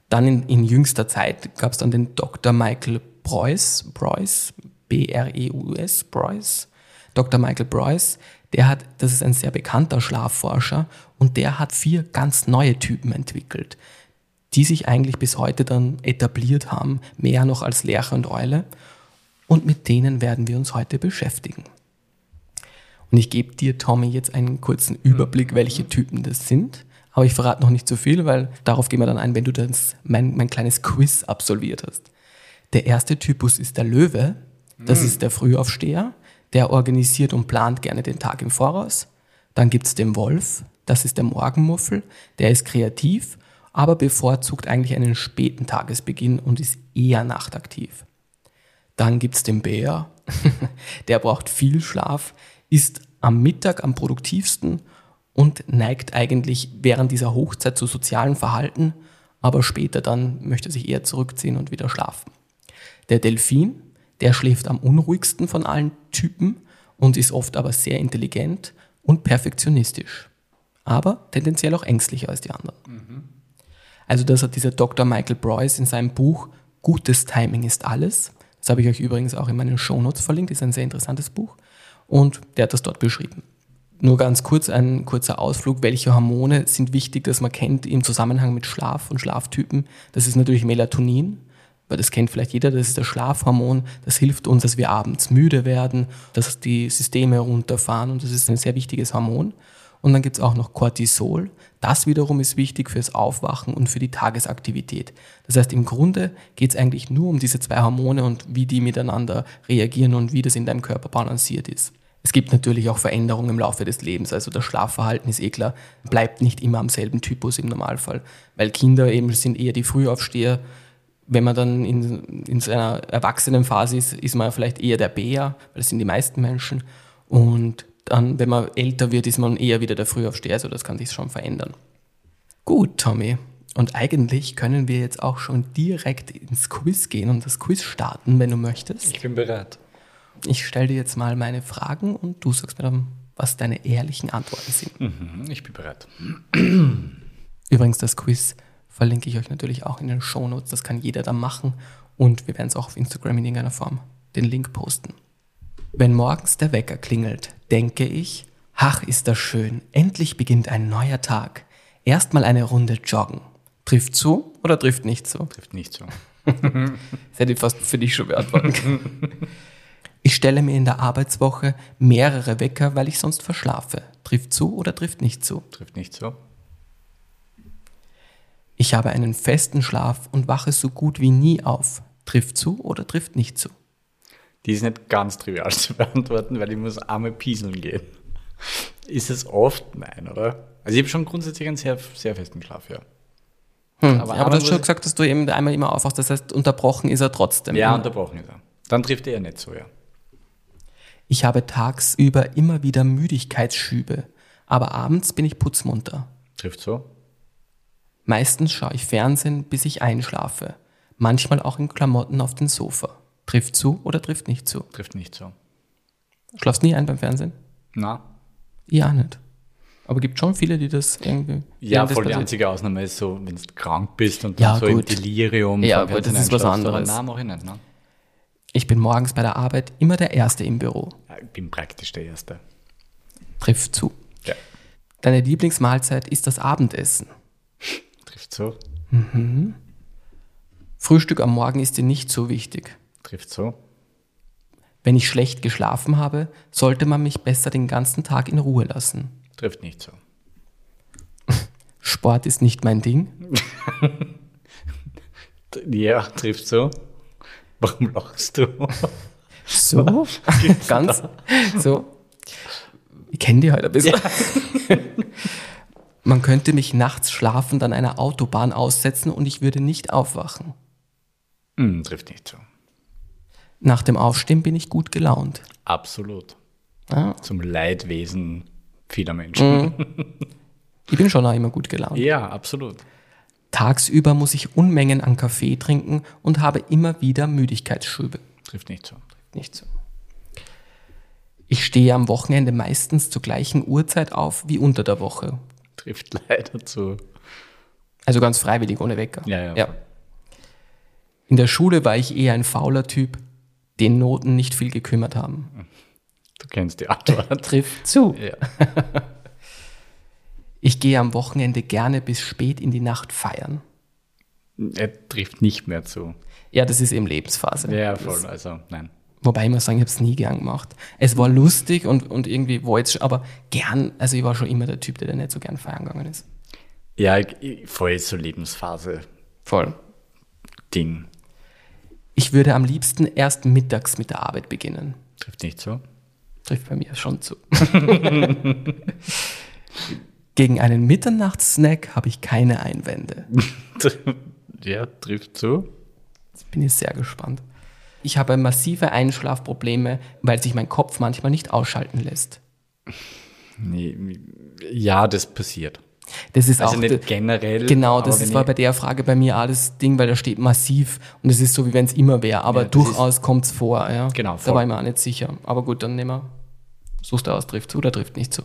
Dann in, in jüngster Zeit gab es dann den Dr. Michael Preuß, Preuß, B-R-E-U-S, Preuß, Dr. Michael Preuß, der hat, das ist ein sehr bekannter Schlafforscher und der hat vier ganz neue Typen entwickelt die sich eigentlich bis heute dann etabliert haben, mehr noch als Lerche und Eule. Und mit denen werden wir uns heute beschäftigen. Und ich gebe dir, Tommy, jetzt einen kurzen Überblick, welche Typen das sind. Aber ich verrate noch nicht zu so viel, weil darauf gehen wir dann ein, wenn du das, mein, mein kleines Quiz absolviert hast. Der erste Typus ist der Löwe. Das mhm. ist der Frühaufsteher. Der organisiert und plant gerne den Tag im Voraus. Dann gibt es den Wolf. Das ist der Morgenmuffel. Der ist kreativ aber bevorzugt eigentlich einen späten Tagesbeginn und ist eher nachtaktiv. Dann gibt es den Bär, der braucht viel Schlaf, ist am Mittag am produktivsten und neigt eigentlich während dieser Hochzeit zu sozialen Verhalten, aber später dann möchte sich eher zurückziehen und wieder schlafen. Der Delfin, der schläft am unruhigsten von allen Typen und ist oft aber sehr intelligent und perfektionistisch, aber tendenziell auch ängstlicher als die anderen. Mhm. Also das hat dieser Dr. Michael Broyce in seinem Buch Gutes Timing ist alles. Das habe ich euch übrigens auch in meinen Shownotes verlinkt, ist ein sehr interessantes Buch. Und der hat das dort beschrieben. Nur ganz kurz ein kurzer Ausflug. Welche Hormone sind wichtig, dass man kennt im Zusammenhang mit Schlaf und Schlaftypen? Das ist natürlich Melatonin, weil das kennt vielleicht jeder, das ist das Schlafhormon. Das hilft uns, dass wir abends müde werden, dass die Systeme runterfahren und das ist ein sehr wichtiges Hormon. Und dann gibt es auch noch Cortisol. Das wiederum ist wichtig fürs Aufwachen und für die Tagesaktivität. Das heißt, im Grunde geht es eigentlich nur um diese zwei Hormone und wie die miteinander reagieren und wie das in deinem Körper balanciert ist. Es gibt natürlich auch Veränderungen im Laufe des Lebens. Also das Schlafverhalten ist eh klar, bleibt nicht immer am selben Typus im Normalfall. Weil Kinder eben sind eher die Frühaufsteher. Wenn man dann in, in seiner Erwachsenenphase ist, ist man vielleicht eher der Bär, weil das sind die meisten Menschen. Und dann, wenn man älter wird, ist man eher wieder der Frühaufsteher, also das kann sich schon verändern. Gut, Tommy. Und eigentlich können wir jetzt auch schon direkt ins Quiz gehen und das Quiz starten, wenn du möchtest. Ich bin bereit. Ich stelle dir jetzt mal meine Fragen und du sagst mir dann, was deine ehrlichen Antworten sind. Mhm, ich bin bereit. Übrigens, das Quiz verlinke ich euch natürlich auch in den Shownotes. Das kann jeder dann machen und wir werden es auch auf Instagram in irgendeiner Form den Link posten. Wenn morgens der Wecker klingelt, denke ich, ach ist das schön, endlich beginnt ein neuer Tag. Erstmal eine Runde joggen. Trifft zu oder trifft nicht zu? Trifft nicht zu. das hätte ich fast für dich schon beantworten können. Ich stelle mir in der Arbeitswoche mehrere Wecker, weil ich sonst verschlafe. Trifft zu oder trifft nicht zu? Trifft nicht zu. Ich habe einen festen Schlaf und wache so gut wie nie auf. Trifft zu oder trifft nicht zu? Die ist nicht ganz trivial zu beantworten, weil ich muss einmal pieseln gehen. Ist es oft? Nein, oder? Also ich habe schon grundsätzlich einen sehr, sehr festen Schlaf, ja. Hm, aber, aber du hast schon gesagt, dass du eben einmal immer aufwachst, das heißt, unterbrochen ist er trotzdem. Ja, unterbrochen ist er. Dann trifft er nicht so, ja. Ich habe tagsüber immer wieder Müdigkeitsschübe, aber abends bin ich putzmunter. Trifft so. Meistens schaue ich Fernsehen, bis ich einschlafe. Manchmal auch in Klamotten auf dem Sofa. Trifft zu oder trifft nicht zu? Trifft nicht so. Schlafst nie ein beim Fernsehen? Na, Ja, nicht. Aber gibt schon viele, die das irgendwie. Ja, voll die einzige Ausnahme ist so, wenn du krank bist und Ja, dann so gut. im Delirium. Ja, gut, das ist was anderes. Aber nein, mach ich nicht. Ne? Ich bin morgens bei der Arbeit immer der Erste im Büro. Ja, Ich bin praktisch der Erste. Trifft zu. Ja. Deine Lieblingsmahlzeit ist das Abendessen. Trifft so. Frühstück am Morgen ist dir nicht so wichtig. Trifft so. Wenn ich schlecht geschlafen habe, sollte man mich besser den ganzen Tag in Ruhe lassen. Trifft nicht so. Sport ist nicht mein Ding. Ja, trifft so. Warum lachst du? So, ganz so. Ich kenne die heute ein bisschen. Man könnte mich nachts schlafend an einer Autobahn aussetzen und ich würde nicht aufwachen. Hm, trifft nicht so. Nach dem Aufstehen bin ich gut gelaunt. Absolut. Ja, Zum Leidwesen vieler Menschen. ich bin schon auch immer gut gelaunt. Ja, absolut. Tagsüber muss ich Unmengen an Kaffee trinken und habe immer wieder Müdigkeitsschübe. Trifft nicht so. Nicht so. Ich stehe am Wochenende meistens zur gleichen Uhrzeit auf wie unter der Woche. Trifft leider zu. Also ganz freiwillig, ohne Wecker. Ja, ja. In der Schule war ich eher ein fauler Typ, den Noten nicht viel gekümmert haben. Du kennst die Antwort. Trifft zu. ja. Ich gehe am Wochenende gerne bis spät in die Nacht feiern. Er trifft nicht mehr zu. Ja, das ist eben Lebensphase. Ja, Das- voll. Also, nein. Wobei ich muss sagen, ich habe es nie gern gemacht. Es war lustig und, und irgendwie wollte ich, aber gern, also ich war schon immer der Typ, der nicht so gern feiern gegangen ist. Ja, voll so Lebensphase-Ding. Voll. Ich würde am liebsten erst mittags mit der Arbeit beginnen. Trifft nicht so. Trifft bei mir schon zu. Gegen einen Mitternachtssnack habe ich keine Einwände. ja, trifft zu. Jetzt bin ich sehr gespannt. Ich habe massive Einschlafprobleme, weil sich mein Kopf manchmal nicht ausschalten lässt. Nee, ja, das passiert. Das ist Also auch nicht generell. Genau, das ist, war bei der Frage bei mir alles Ding, weil da steht massiv und es ist so, wie wenn es immer wäre, aber Ja, durchaus kommt es vor. Ja. Genau, Da voll. war ich mir auch nicht sicher. Aber gut, dann nehmen wir, suchst du aus, trifft zu oder trifft nicht zu.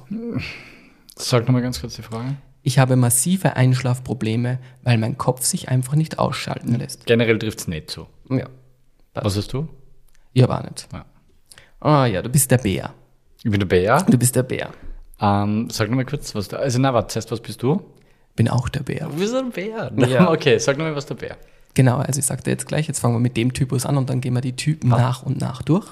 Sag nochmal ganz kurz die Frage. Ich habe massive Einschlafprobleme, weil mein Kopf sich einfach nicht ausschalten lässt. Generell trifft es nicht zu. Ja, Was hast du? ich aber auch nicht. Ja. Ah ja, du bist der Bär. Ich bin der Bär. Du bist der Bär. Ähm, sag nochmal kurz, was da. Also, na, warte, zuerst, was bist du? Bin auch der Bär. Du bist ein Bär. Ja. Okay, sag nochmal, was der Bär. Genau, also ich sagte jetzt gleich, jetzt fangen wir mit dem Typus an und dann gehen wir die Typen nach und nach durch.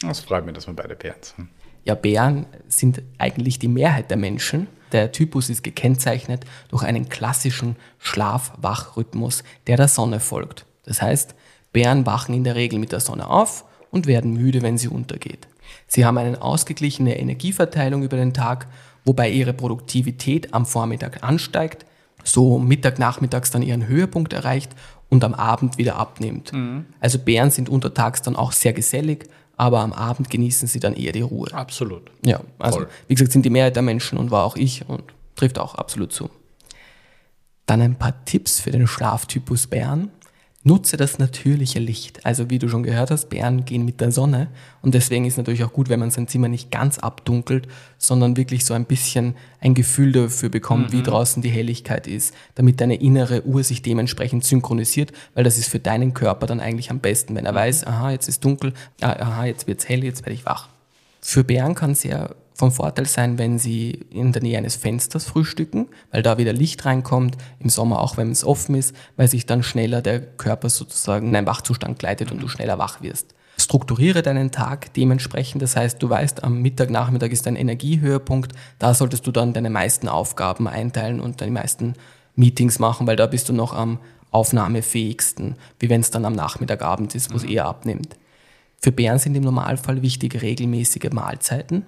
Das freut mich, dass wir beide Bären sind. Ja, Bären sind eigentlich die Mehrheit der Menschen. Der Typus ist gekennzeichnet durch einen klassischen Schlaf-Wach-Rhythmus, der der Sonne folgt. Das heißt, Bären wachen in der Regel mit der Sonne auf und werden müde, wenn sie untergeht. Sie haben eine ausgeglichene Energieverteilung über den Tag, wobei ihre Produktivität am Vormittag ansteigt, so Mittag, Nachmittags dann ihren Höhepunkt erreicht und am Abend wieder abnimmt. Also Bären sind untertags dann auch sehr gesellig, aber am Abend genießen sie dann eher die Ruhe. Absolut. Ja, also Voll. wie gesagt, sind die Mehrheit der Menschen und war auch ich und trifft auch absolut zu. Dann ein paar Tipps für den Schlaftypus Bären. Nutze das natürliche Licht. Also wie du schon gehört hast, Bären gehen mit der Sonne und deswegen ist natürlich auch gut, wenn man sein Zimmer nicht ganz abdunkelt, sondern wirklich so ein bisschen ein Gefühl dafür bekommt, wie draußen die Helligkeit ist, damit deine innere Uhr sich dementsprechend synchronisiert, weil das ist für deinen Körper dann eigentlich am besten, wenn er weiß, aha, jetzt ist dunkel, ah, aha, jetzt wird's hell, jetzt werde ich wach. Für Bären kann es sehr vom Vorteil sein, wenn sie in der Nähe eines Fensters frühstücken, weil da wieder Licht reinkommt, im Sommer auch, wenn es offen ist, weil sich dann schneller der Körper sozusagen in einen Wachzustand gleitet und du schneller wach wirst. Strukturiere deinen Tag dementsprechend, das heißt, du weißt, am Mittag, Nachmittag ist dein Energiehöhepunkt, da solltest du dann deine meisten Aufgaben einteilen und deine meisten Meetings machen, weil da bist du noch am aufnahmefähigsten, wie wenn es dann am Nachmittagabend ist, wo es eher abnimmt. Für Bären sind im Normalfall wichtig regelmäßige Mahlzeiten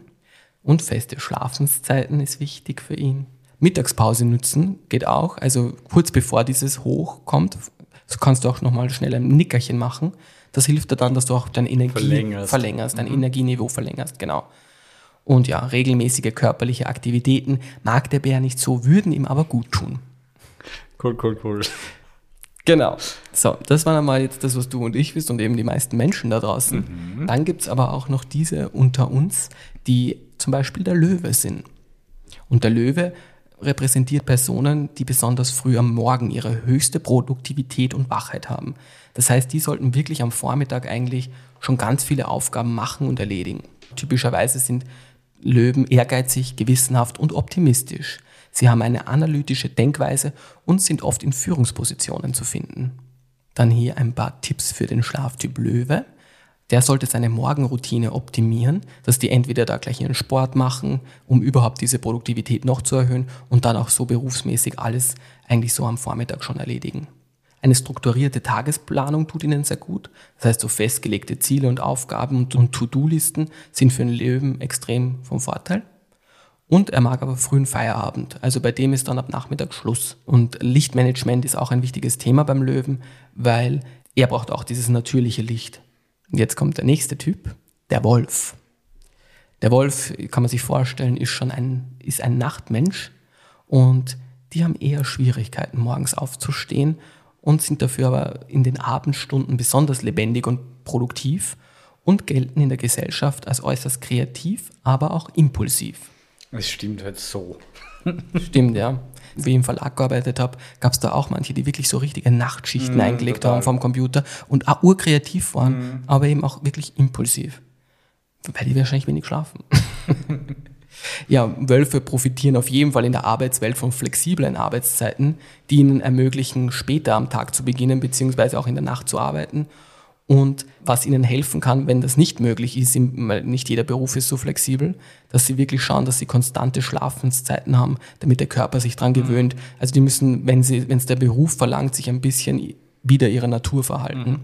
und feste Schlafenszeiten ist wichtig für ihn. Mittagspause nutzen geht auch, also kurz bevor dieses hochkommt, so kannst du auch nochmal schnell ein Nickerchen machen. Das hilft dir dann, dass du auch dein Energie Verlängerst. verlängerst dein Energieniveau verlängerst, genau. Und ja, regelmäßige körperliche Aktivitäten mag der Bär nicht so, würden ihm aber gut tun. Cool, cool, cool. Genau. So, das war einmal jetzt das, was du und ich wisst und eben die meisten Menschen da draußen. Dann gibt es aber auch noch diese unter uns, die zum Beispiel der Löwe sind. Und der Löwe repräsentiert Personen, die besonders früh am Morgen ihre höchste Produktivität und Wachheit haben. Das heißt, die sollten wirklich am Vormittag eigentlich schon ganz viele Aufgaben machen und erledigen. Typischerweise sind Löwen ehrgeizig, gewissenhaft und optimistisch. Sie haben eine analytische Denkweise und sind oft in Führungspositionen zu finden. Dann hier ein paar Tipps für den Schlaftyp Löwe. Der sollte seine Morgenroutine optimieren, dass die entweder da gleich ihren Sport machen, um überhaupt diese Produktivität noch zu erhöhen und dann auch so berufsmäßig alles eigentlich so am Vormittag schon erledigen. Eine strukturierte Tagesplanung tut ihnen sehr gut. Das heißt, so festgelegte Ziele und Aufgaben und, To-Do-Listen sind für einen Löwen extrem vom Vorteil. Und er mag aber frühen Feierabend. Also bei dem ist dann ab Nachmittag Schluss. Und Lichtmanagement ist auch ein wichtiges Thema beim Löwen, weil er braucht auch dieses natürliche Licht. Jetzt kommt der nächste Typ, der Wolf. Der Wolf, kann man sich vorstellen, ist schon ein, ist ein Nachtmensch und die haben eher Schwierigkeiten, morgens aufzustehen und sind dafür aber in den Abendstunden besonders lebendig und produktiv und gelten in der Gesellschaft als äußerst kreativ, aber auch impulsiv. Das stimmt halt so. Stimmt, ja. Wie ich im Verlag gearbeitet habe, gab es da auch manche, die wirklich so richtige Nachtschichten Mm, eingelegt total. haben vom Computer und auch urkreativ waren, aber eben auch wirklich impulsiv. Weil die wahrscheinlich wenig schlafen. ja, Wölfe profitieren auf jeden Fall in der Arbeitswelt von flexiblen Arbeitszeiten, die ihnen ermöglichen, später am Tag zu beginnen, beziehungsweise auch in der Nacht zu arbeiten. Und was ihnen helfen kann, wenn das nicht möglich ist, weil nicht jeder Beruf ist so flexibel, dass sie wirklich schauen, dass sie konstante Schlafenszeiten haben, damit der Körper sich dran gewöhnt. Also die müssen, wenn sie, wenn es der Beruf verlangt, sich ein bisschen wieder ihrer Natur verhalten.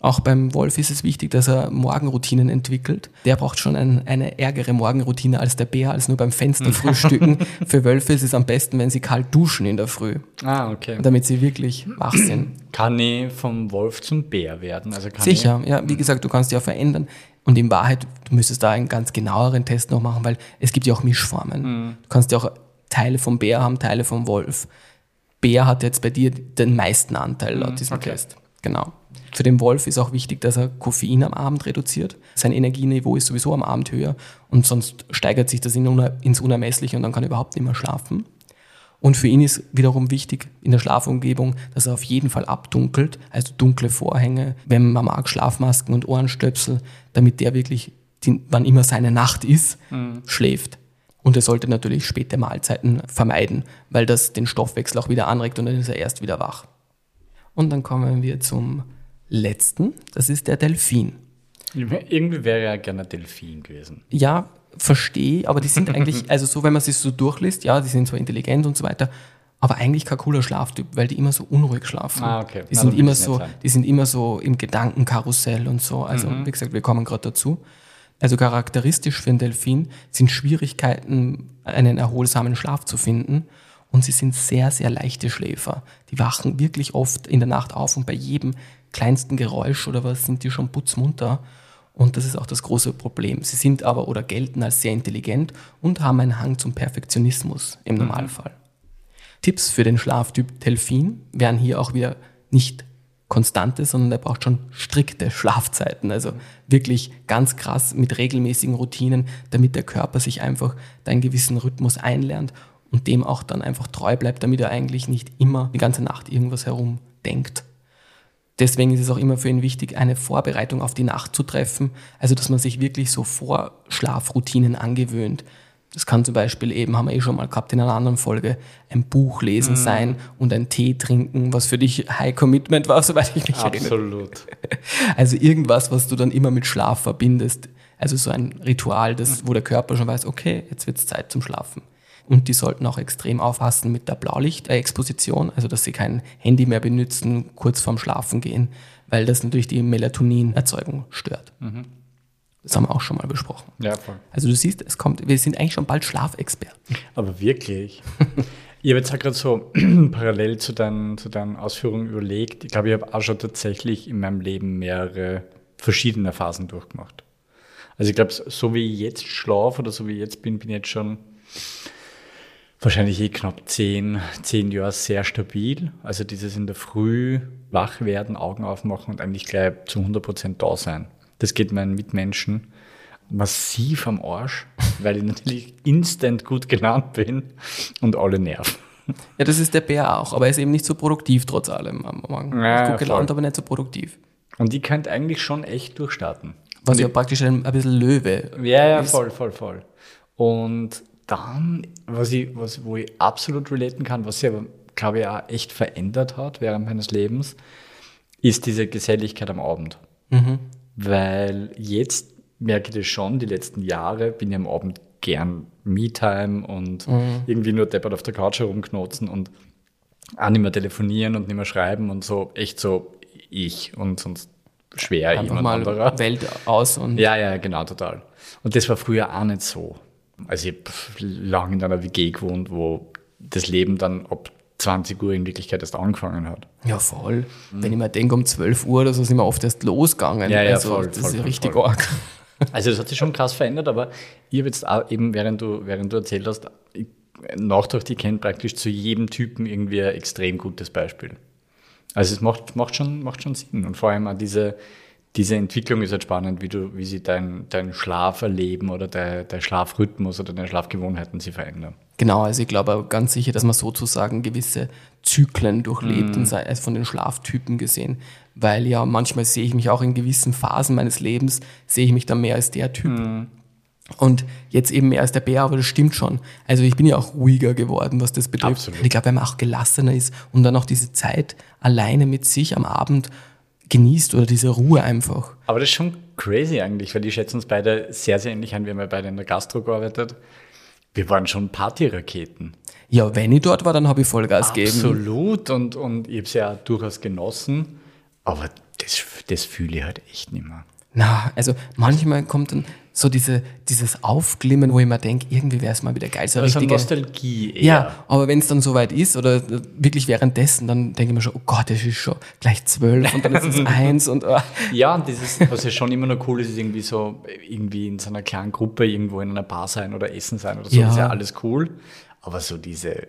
Auch beim Wolf ist es wichtig, dass er Morgenroutinen entwickelt. Der braucht schon ein, eine ärgere Morgenroutine als der Bär, als nur beim Fenster frühstücken. Für Wölfe ist es am besten, wenn sie kalt duschen in der Früh, Ah, okay. damit sie wirklich wach sind. Kann ich vom Wolf zum Bär werden? Also Sicher, ja, wie gesagt, du kannst ja verändern. Und in Wahrheit, du müsstest da einen ganz genaueren Test noch machen, weil es gibt ja auch Mischformen. Du kannst ja auch Teile vom Bär haben, Teile vom Wolf. Bär hat jetzt bei dir den meisten Anteil laut diesem okay. Test. Genau. Für den Wolf ist auch wichtig, dass er Koffein am Abend reduziert. Sein Energieniveau ist sowieso am Abend höher und sonst steigert sich das ins Unermessliche und dann kann er überhaupt nicht mehr schlafen. Und für ihn ist wiederum wichtig in der Schlafumgebung, dass er auf jeden Fall abdunkelt, also dunkle Vorhänge, wenn man mag, Schlafmasken und Ohrenstöpsel, damit der wirklich, die, wann immer seine Nacht ist, schläft. Und er sollte natürlich späte Mahlzeiten vermeiden, weil das den Stoffwechsel auch wieder anregt und dann ist er erst wieder wach. Und dann kommen wir zum letzten, das ist der Delfin. Irgendwie wäre ja gerne ein Delfin gewesen. Ja, verstehe, aber die sind eigentlich, also so, wenn man sich so durchliest, ja, die sind zwar intelligent und so weiter, aber eigentlich kein cooler Schlaftyp, weil die immer so unruhig schlafen. Ah, okay. Die Na, sind immer so, die sind immer so im Gedankenkarussell und so. Also, wie gesagt, wir kommen gerade dazu. Also charakteristisch für einen Delfin sind Schwierigkeiten, einen erholsamen Schlaf zu finden. Und sie sind sehr, sehr leichte Schläfer. Die wachen wirklich oft in der Nacht auf und bei jedem kleinsten Geräusch oder was sind die schon putzmunter. Und das ist auch das große Problem. Sie sind aber oder gelten als sehr intelligent und haben einen Hang zum Perfektionismus im Normalfall. Tipps für den Schlaftyp Delfin wären hier auch wieder nicht konstante, sondern er braucht schon strikte Schlafzeiten. Also wirklich ganz krass mit regelmäßigen Routinen, damit der Körper sich einfach da einen gewissen Rhythmus einlernt und dem auch dann einfach treu bleibt, damit er eigentlich nicht immer die ganze Nacht irgendwas herumdenkt. Deswegen ist es auch immer für ihn wichtig, eine Vorbereitung auf die Nacht zu treffen, also dass man sich wirklich so Vorschlafroutinen angewöhnt. Das kann zum Beispiel eben, haben wir eh schon mal gehabt in einer anderen Folge, ein Buch lesen sein und ein Tee trinken, was für dich High Commitment war, soweit ich mich erinnere. Absolut. Also irgendwas, was du dann immer mit Schlaf verbindest. Also so ein Ritual, das, wo der Körper schon weiß, okay, jetzt wird es Zeit zum Schlafen. Und die sollten auch extrem aufpassen mit der Blaulichtexposition, also dass sie kein Handy mehr benutzen, kurz vorm Schlafen gehen, weil das natürlich die Melatoninerzeugung stört. Das haben wir auch schon mal besprochen. Ja, voll. Also du siehst, es kommt, wir sind eigentlich schon bald Schlafexperten. Aber wirklich. Ich habe jetzt auch gerade so parallel zu deinen, zu deinen Ausführungen überlegt. Ich glaube, ich habe auch schon tatsächlich in meinem Leben mehrere verschiedene Phasen durchgemacht. Also ich glaube, so wie ich jetzt schlafe oder so wie ich jetzt bin, bin ich jetzt schon wahrscheinlich eh knapp zehn, zehn Jahre sehr stabil. Also dieses in der Früh wach werden, Augen aufmachen und eigentlich gleich zu 100 Prozent da sein. Das geht meinen Mitmenschen massiv am Arsch, weil ich natürlich instant gut genannt bin und alle nerven. Ja, das ist der Bär auch, aber er ist eben nicht so produktiv trotz allem am Morgen. Ja, gut voll. gelaunt, aber nicht so produktiv. Und die könnte eigentlich schon echt durchstarten. Was ja praktisch ein, ein bisschen Löwe Ja, ja, ist. voll, voll, voll. Und dann, was ich, was, wo ich absolut relaten kann, was sich aber, glaube ich, auch echt verändert hat während meines Lebens, ist diese Geselligkeit am Abend. Weil jetzt merke ich das schon, die letzten Jahre bin ich am Abend gern Me-Time und irgendwie nur deppert auf der Couch herumknotzen und auch nicht mehr telefonieren und nicht mehr schreiben und so, echt so ich und sonst schwer Einfach jemand mal anderer. Welt aus und Ja, ja, genau, total. Und das war früher auch nicht so. Also ich habe lange in einer WG gewohnt, wo das Leben dann ab 20 Uhr in Wirklichkeit erst angefangen hat. Ja, voll. Wenn ich mir denke, um 12 Uhr oder so sind wir oft erst losgegangen. Ja, ja, also, voll, das voll, ist ja richtig voll. arg. Also das hat sich schon krass verändert, aber ich habe jetzt auch eben, während du, während du erzählt hast, ich, Nachtracht, ich kenne praktisch zu jedem Typen irgendwie ein extrem gutes Beispiel. Also es macht, macht, schon, macht schon Sinn. Und vor allem auch diese, diese Entwicklung ist halt spannend, wie du, wie sie dein, dein Schlaferleben oder dein, dein Schlafrhythmus oder deine Schlafgewohnheiten sich verändern. Genau, also ich glaube ganz sicher, dass man sozusagen gewisse Zyklen durchlebt, und sei es von den Schlaftypen gesehen. Weil ja manchmal sehe ich mich auch in gewissen Phasen meines Lebens, sehe ich mich dann mehr als der Typ. Mhm. Und jetzt eben mehr als der Bär, aber das stimmt schon. Also ich bin ja auch ruhiger geworden, was das betrifft. Absolut. Und ich glaube, wenn man auch gelassener ist und dann auch diese Zeit alleine mit sich am Abend genießt oder diese Ruhe einfach. Aber das ist schon crazy eigentlich, weil die schätzen uns beide sehr, sehr ähnlich an. Wir haben ja beide in der Gastro gearbeitet. Wir waren schon Partyraketen. Ja, wenn ich dort war, dann habe ich Vollgas gegeben. Absolut. Und, und ich habe es ja durchaus genossen. Aber das, das fühle ich halt echt nicht mehr. Na, also manchmal kommt dann so diese, dieses Aufglimmen, wo ich mir denke, irgendwie wäre es mal wieder geil. So Also richtige, Nostalgie eher. ja, aber wenn es dann soweit ist oder äh, wirklich währenddessen, dann denke ich mir schon, oh Gott, es ist schon gleich zwölf und dann ist es eins und oh. Ja, und dieses, was ja schon immer noch cool ist, ist irgendwie so, irgendwie in so einer kleinen Gruppe irgendwo in einer Bar sein oder essen sein oder so, Ja. das ist ja alles cool. Aber so diese,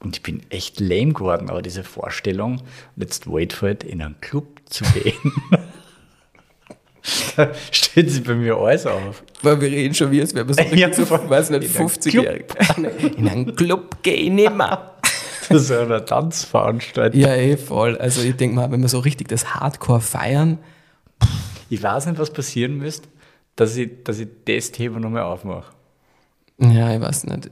und ich bin echt lame geworden, aber diese Vorstellung, let's wait for it, in einen Club zu gehen. da stellt sich bei mir alles auf. Weil wir reden schon wie, als wären wir so, Ja, so voll. weiß nicht, In einen 50-jährig. In einen Club gehe ich nicht mehr. Das ist eine Tanzveranstaltung. Ja, eh voll. Also ich denke mal, wenn wir so richtig das Hardcore feiern, Ich weiß nicht, was passieren müsste, dass ich, dass ich das Thema nochmal aufmache. ja, ich weiß nicht,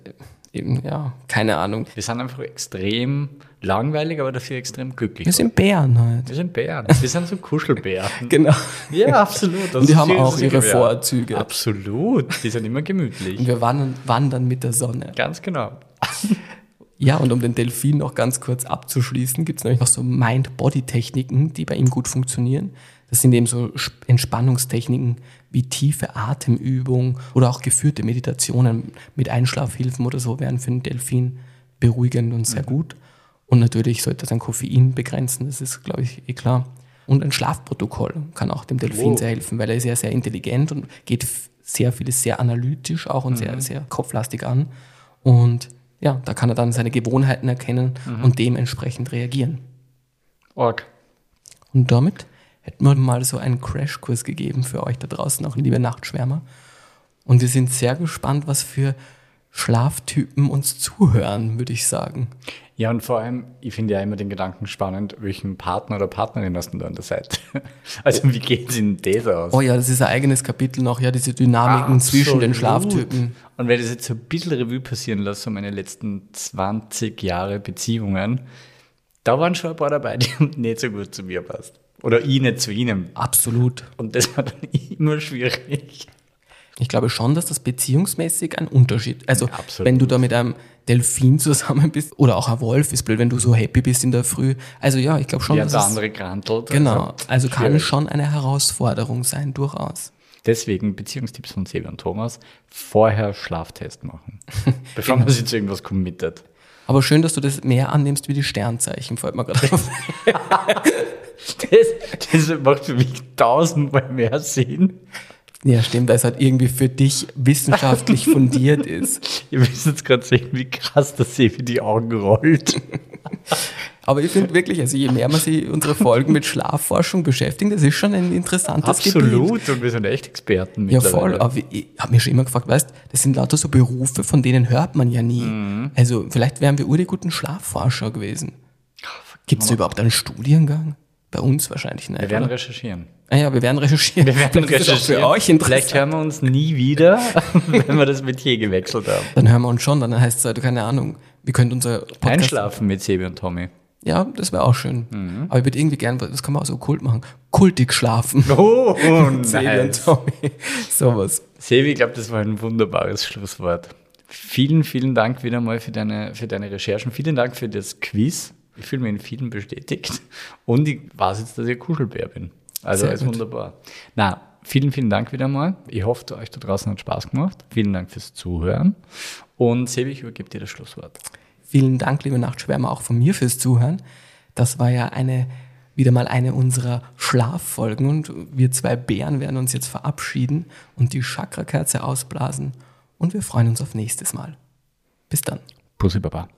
eben, ja, keine Ahnung. Wir sind einfach extrem langweilig, aber dafür extrem glücklich. Wir sind Bären halt. Wir sind Bären. Wir sind so Kuschelbären. Genau. Ja, absolut. Und die haben auch ihre wert. Vorzüge. Absolut. Die sind immer gemütlich. Und wir wandern, wandern mit der Sonne. Ganz genau. Ja, und um den Delfin noch ganz kurz abzuschließen, gibt es nämlich noch so Mind-Body-Techniken, die bei ihm gut funktionieren. Das sind eben so Sp- Entspannungstechniken wie tiefe Atemübung oder auch geführte Meditationen mit Einschlafhilfen oder so wären für den Delfin beruhigend und sehr gut. Und natürlich sollte er sein Koffein begrenzen, das ist, glaube ich, eh klar. Und ein Schlafprotokoll kann auch dem Delfin Wow. sehr helfen, weil er ist ja sehr intelligent und geht sehr vieles sehr analytisch auch und sehr, sehr kopflastig an. Und ja, da kann er dann seine Gewohnheiten erkennen und dementsprechend reagieren. Org. Und damit hätten wir mal so einen Crashkurs gegeben für euch da draußen, auch liebe Nachtschwärmer. Und wir sind sehr gespannt, was für Schlaftypen uns zuhören, würde ich sagen. Ja, und vor allem, ich finde ja immer den Gedanken spannend, welchen Partner oder Partnerin hast du da an der Seite? Also, wie geht es in das aus? Oh ja, das ist ein eigenes Kapitel noch, ja, diese Dynamiken zwischen den. Schlaftypen. Und wenn ich das jetzt so ein bisschen Revue passieren lasse, so meine letzten 20 Jahre Beziehungen, da waren schon ein paar dabei, die nicht so gut zu mir passt. Oder ich nicht zu ihnen. Absolut. Und das war dann immer schwierig. Ich glaube schon, dass das beziehungsmäßig ein Unterschied. Also, absolut. wenn du da mit einem Delfin zusammen bist oder auch ein Wolf, ist blöd, wenn du so happy bist in der Früh. Also, ja, ich glaube schon, Ja, dass der andere grantelt. Genau, also kann schwierig. schon eine Herausforderung sein, durchaus. Deswegen Beziehungstipps von Sebi und Thomas. Vorher Schlaftest machen. bevor man sich zu irgendwas committet. Aber schön, dass du das mehr annimmst wie die Sternzeichen, fällt mir gerade auf. Das, das macht für mich tausendmal mehr Sinn. Ja, stimmt, weil es halt irgendwie für dich wissenschaftlich fundiert ist. Ihr müsst jetzt gerade sehen, wie krass das Sebi die Augen rollt. Aber ich finde wirklich, also je mehr man sich unsere Folgen mit Schlafforschung beschäftigt, das ist schon ein interessantes Gebiet. Absolut, und wir sind echt Experten Ja, voll. Aber ich habe mich schon immer gefragt, weißt das sind lauter so Berufe, von denen hört man ja nie. Mhm. Also vielleicht wären wir ur die guten Schlafforscher gewesen. Gibt es überhaupt einen Studiengang? Bei uns wahrscheinlich nicht. Wir werden oder? recherchieren. ah ja, wir werden recherchieren. Wir werden Vielleicht ist es auch recherchieren. für euch interessant. Vielleicht hören wir uns nie wieder, wenn wir das Metier gewechselt haben. Dann hören wir uns schon, dann heißt es halt, keine Ahnung, wir können unser Podcast... Einschlafen mit Sebi und Tommy. Ja, das wäre auch schön. Mhm. Aber ich würde irgendwie gern, das kann man auch so kult machen, kultig schlafen. Oh, Sebi und. Tommy. Sowas. Sebi, ich glaube, das war ein wunderbares Schlusswort. Vielen, vielen Dank wieder mal für deine, für deine Recherchen. Vielen Dank für das Quiz. Ich fühle mich in vielen bestätigt. Und ich weiß jetzt, dass ich ein Kuschelbär bin. Also, Sehr ist gut. wunderbar. Na, vielen, vielen Dank wieder mal. Ich hoffe, euch da draußen hat Spaß gemacht. Vielen Dank fürs Zuhören. Und Sebi, ich übergebe dir das Schlusswort. Vielen Dank, liebe Nachtschwärmer, auch von mir fürs Zuhören. Das war ja eine, wieder mal eine unserer Schlaffolgen und wir zwei Bären werden uns jetzt verabschieden und die Chakrakerze ausblasen und wir freuen uns auf nächstes Mal. Bis dann. Pussy Baba.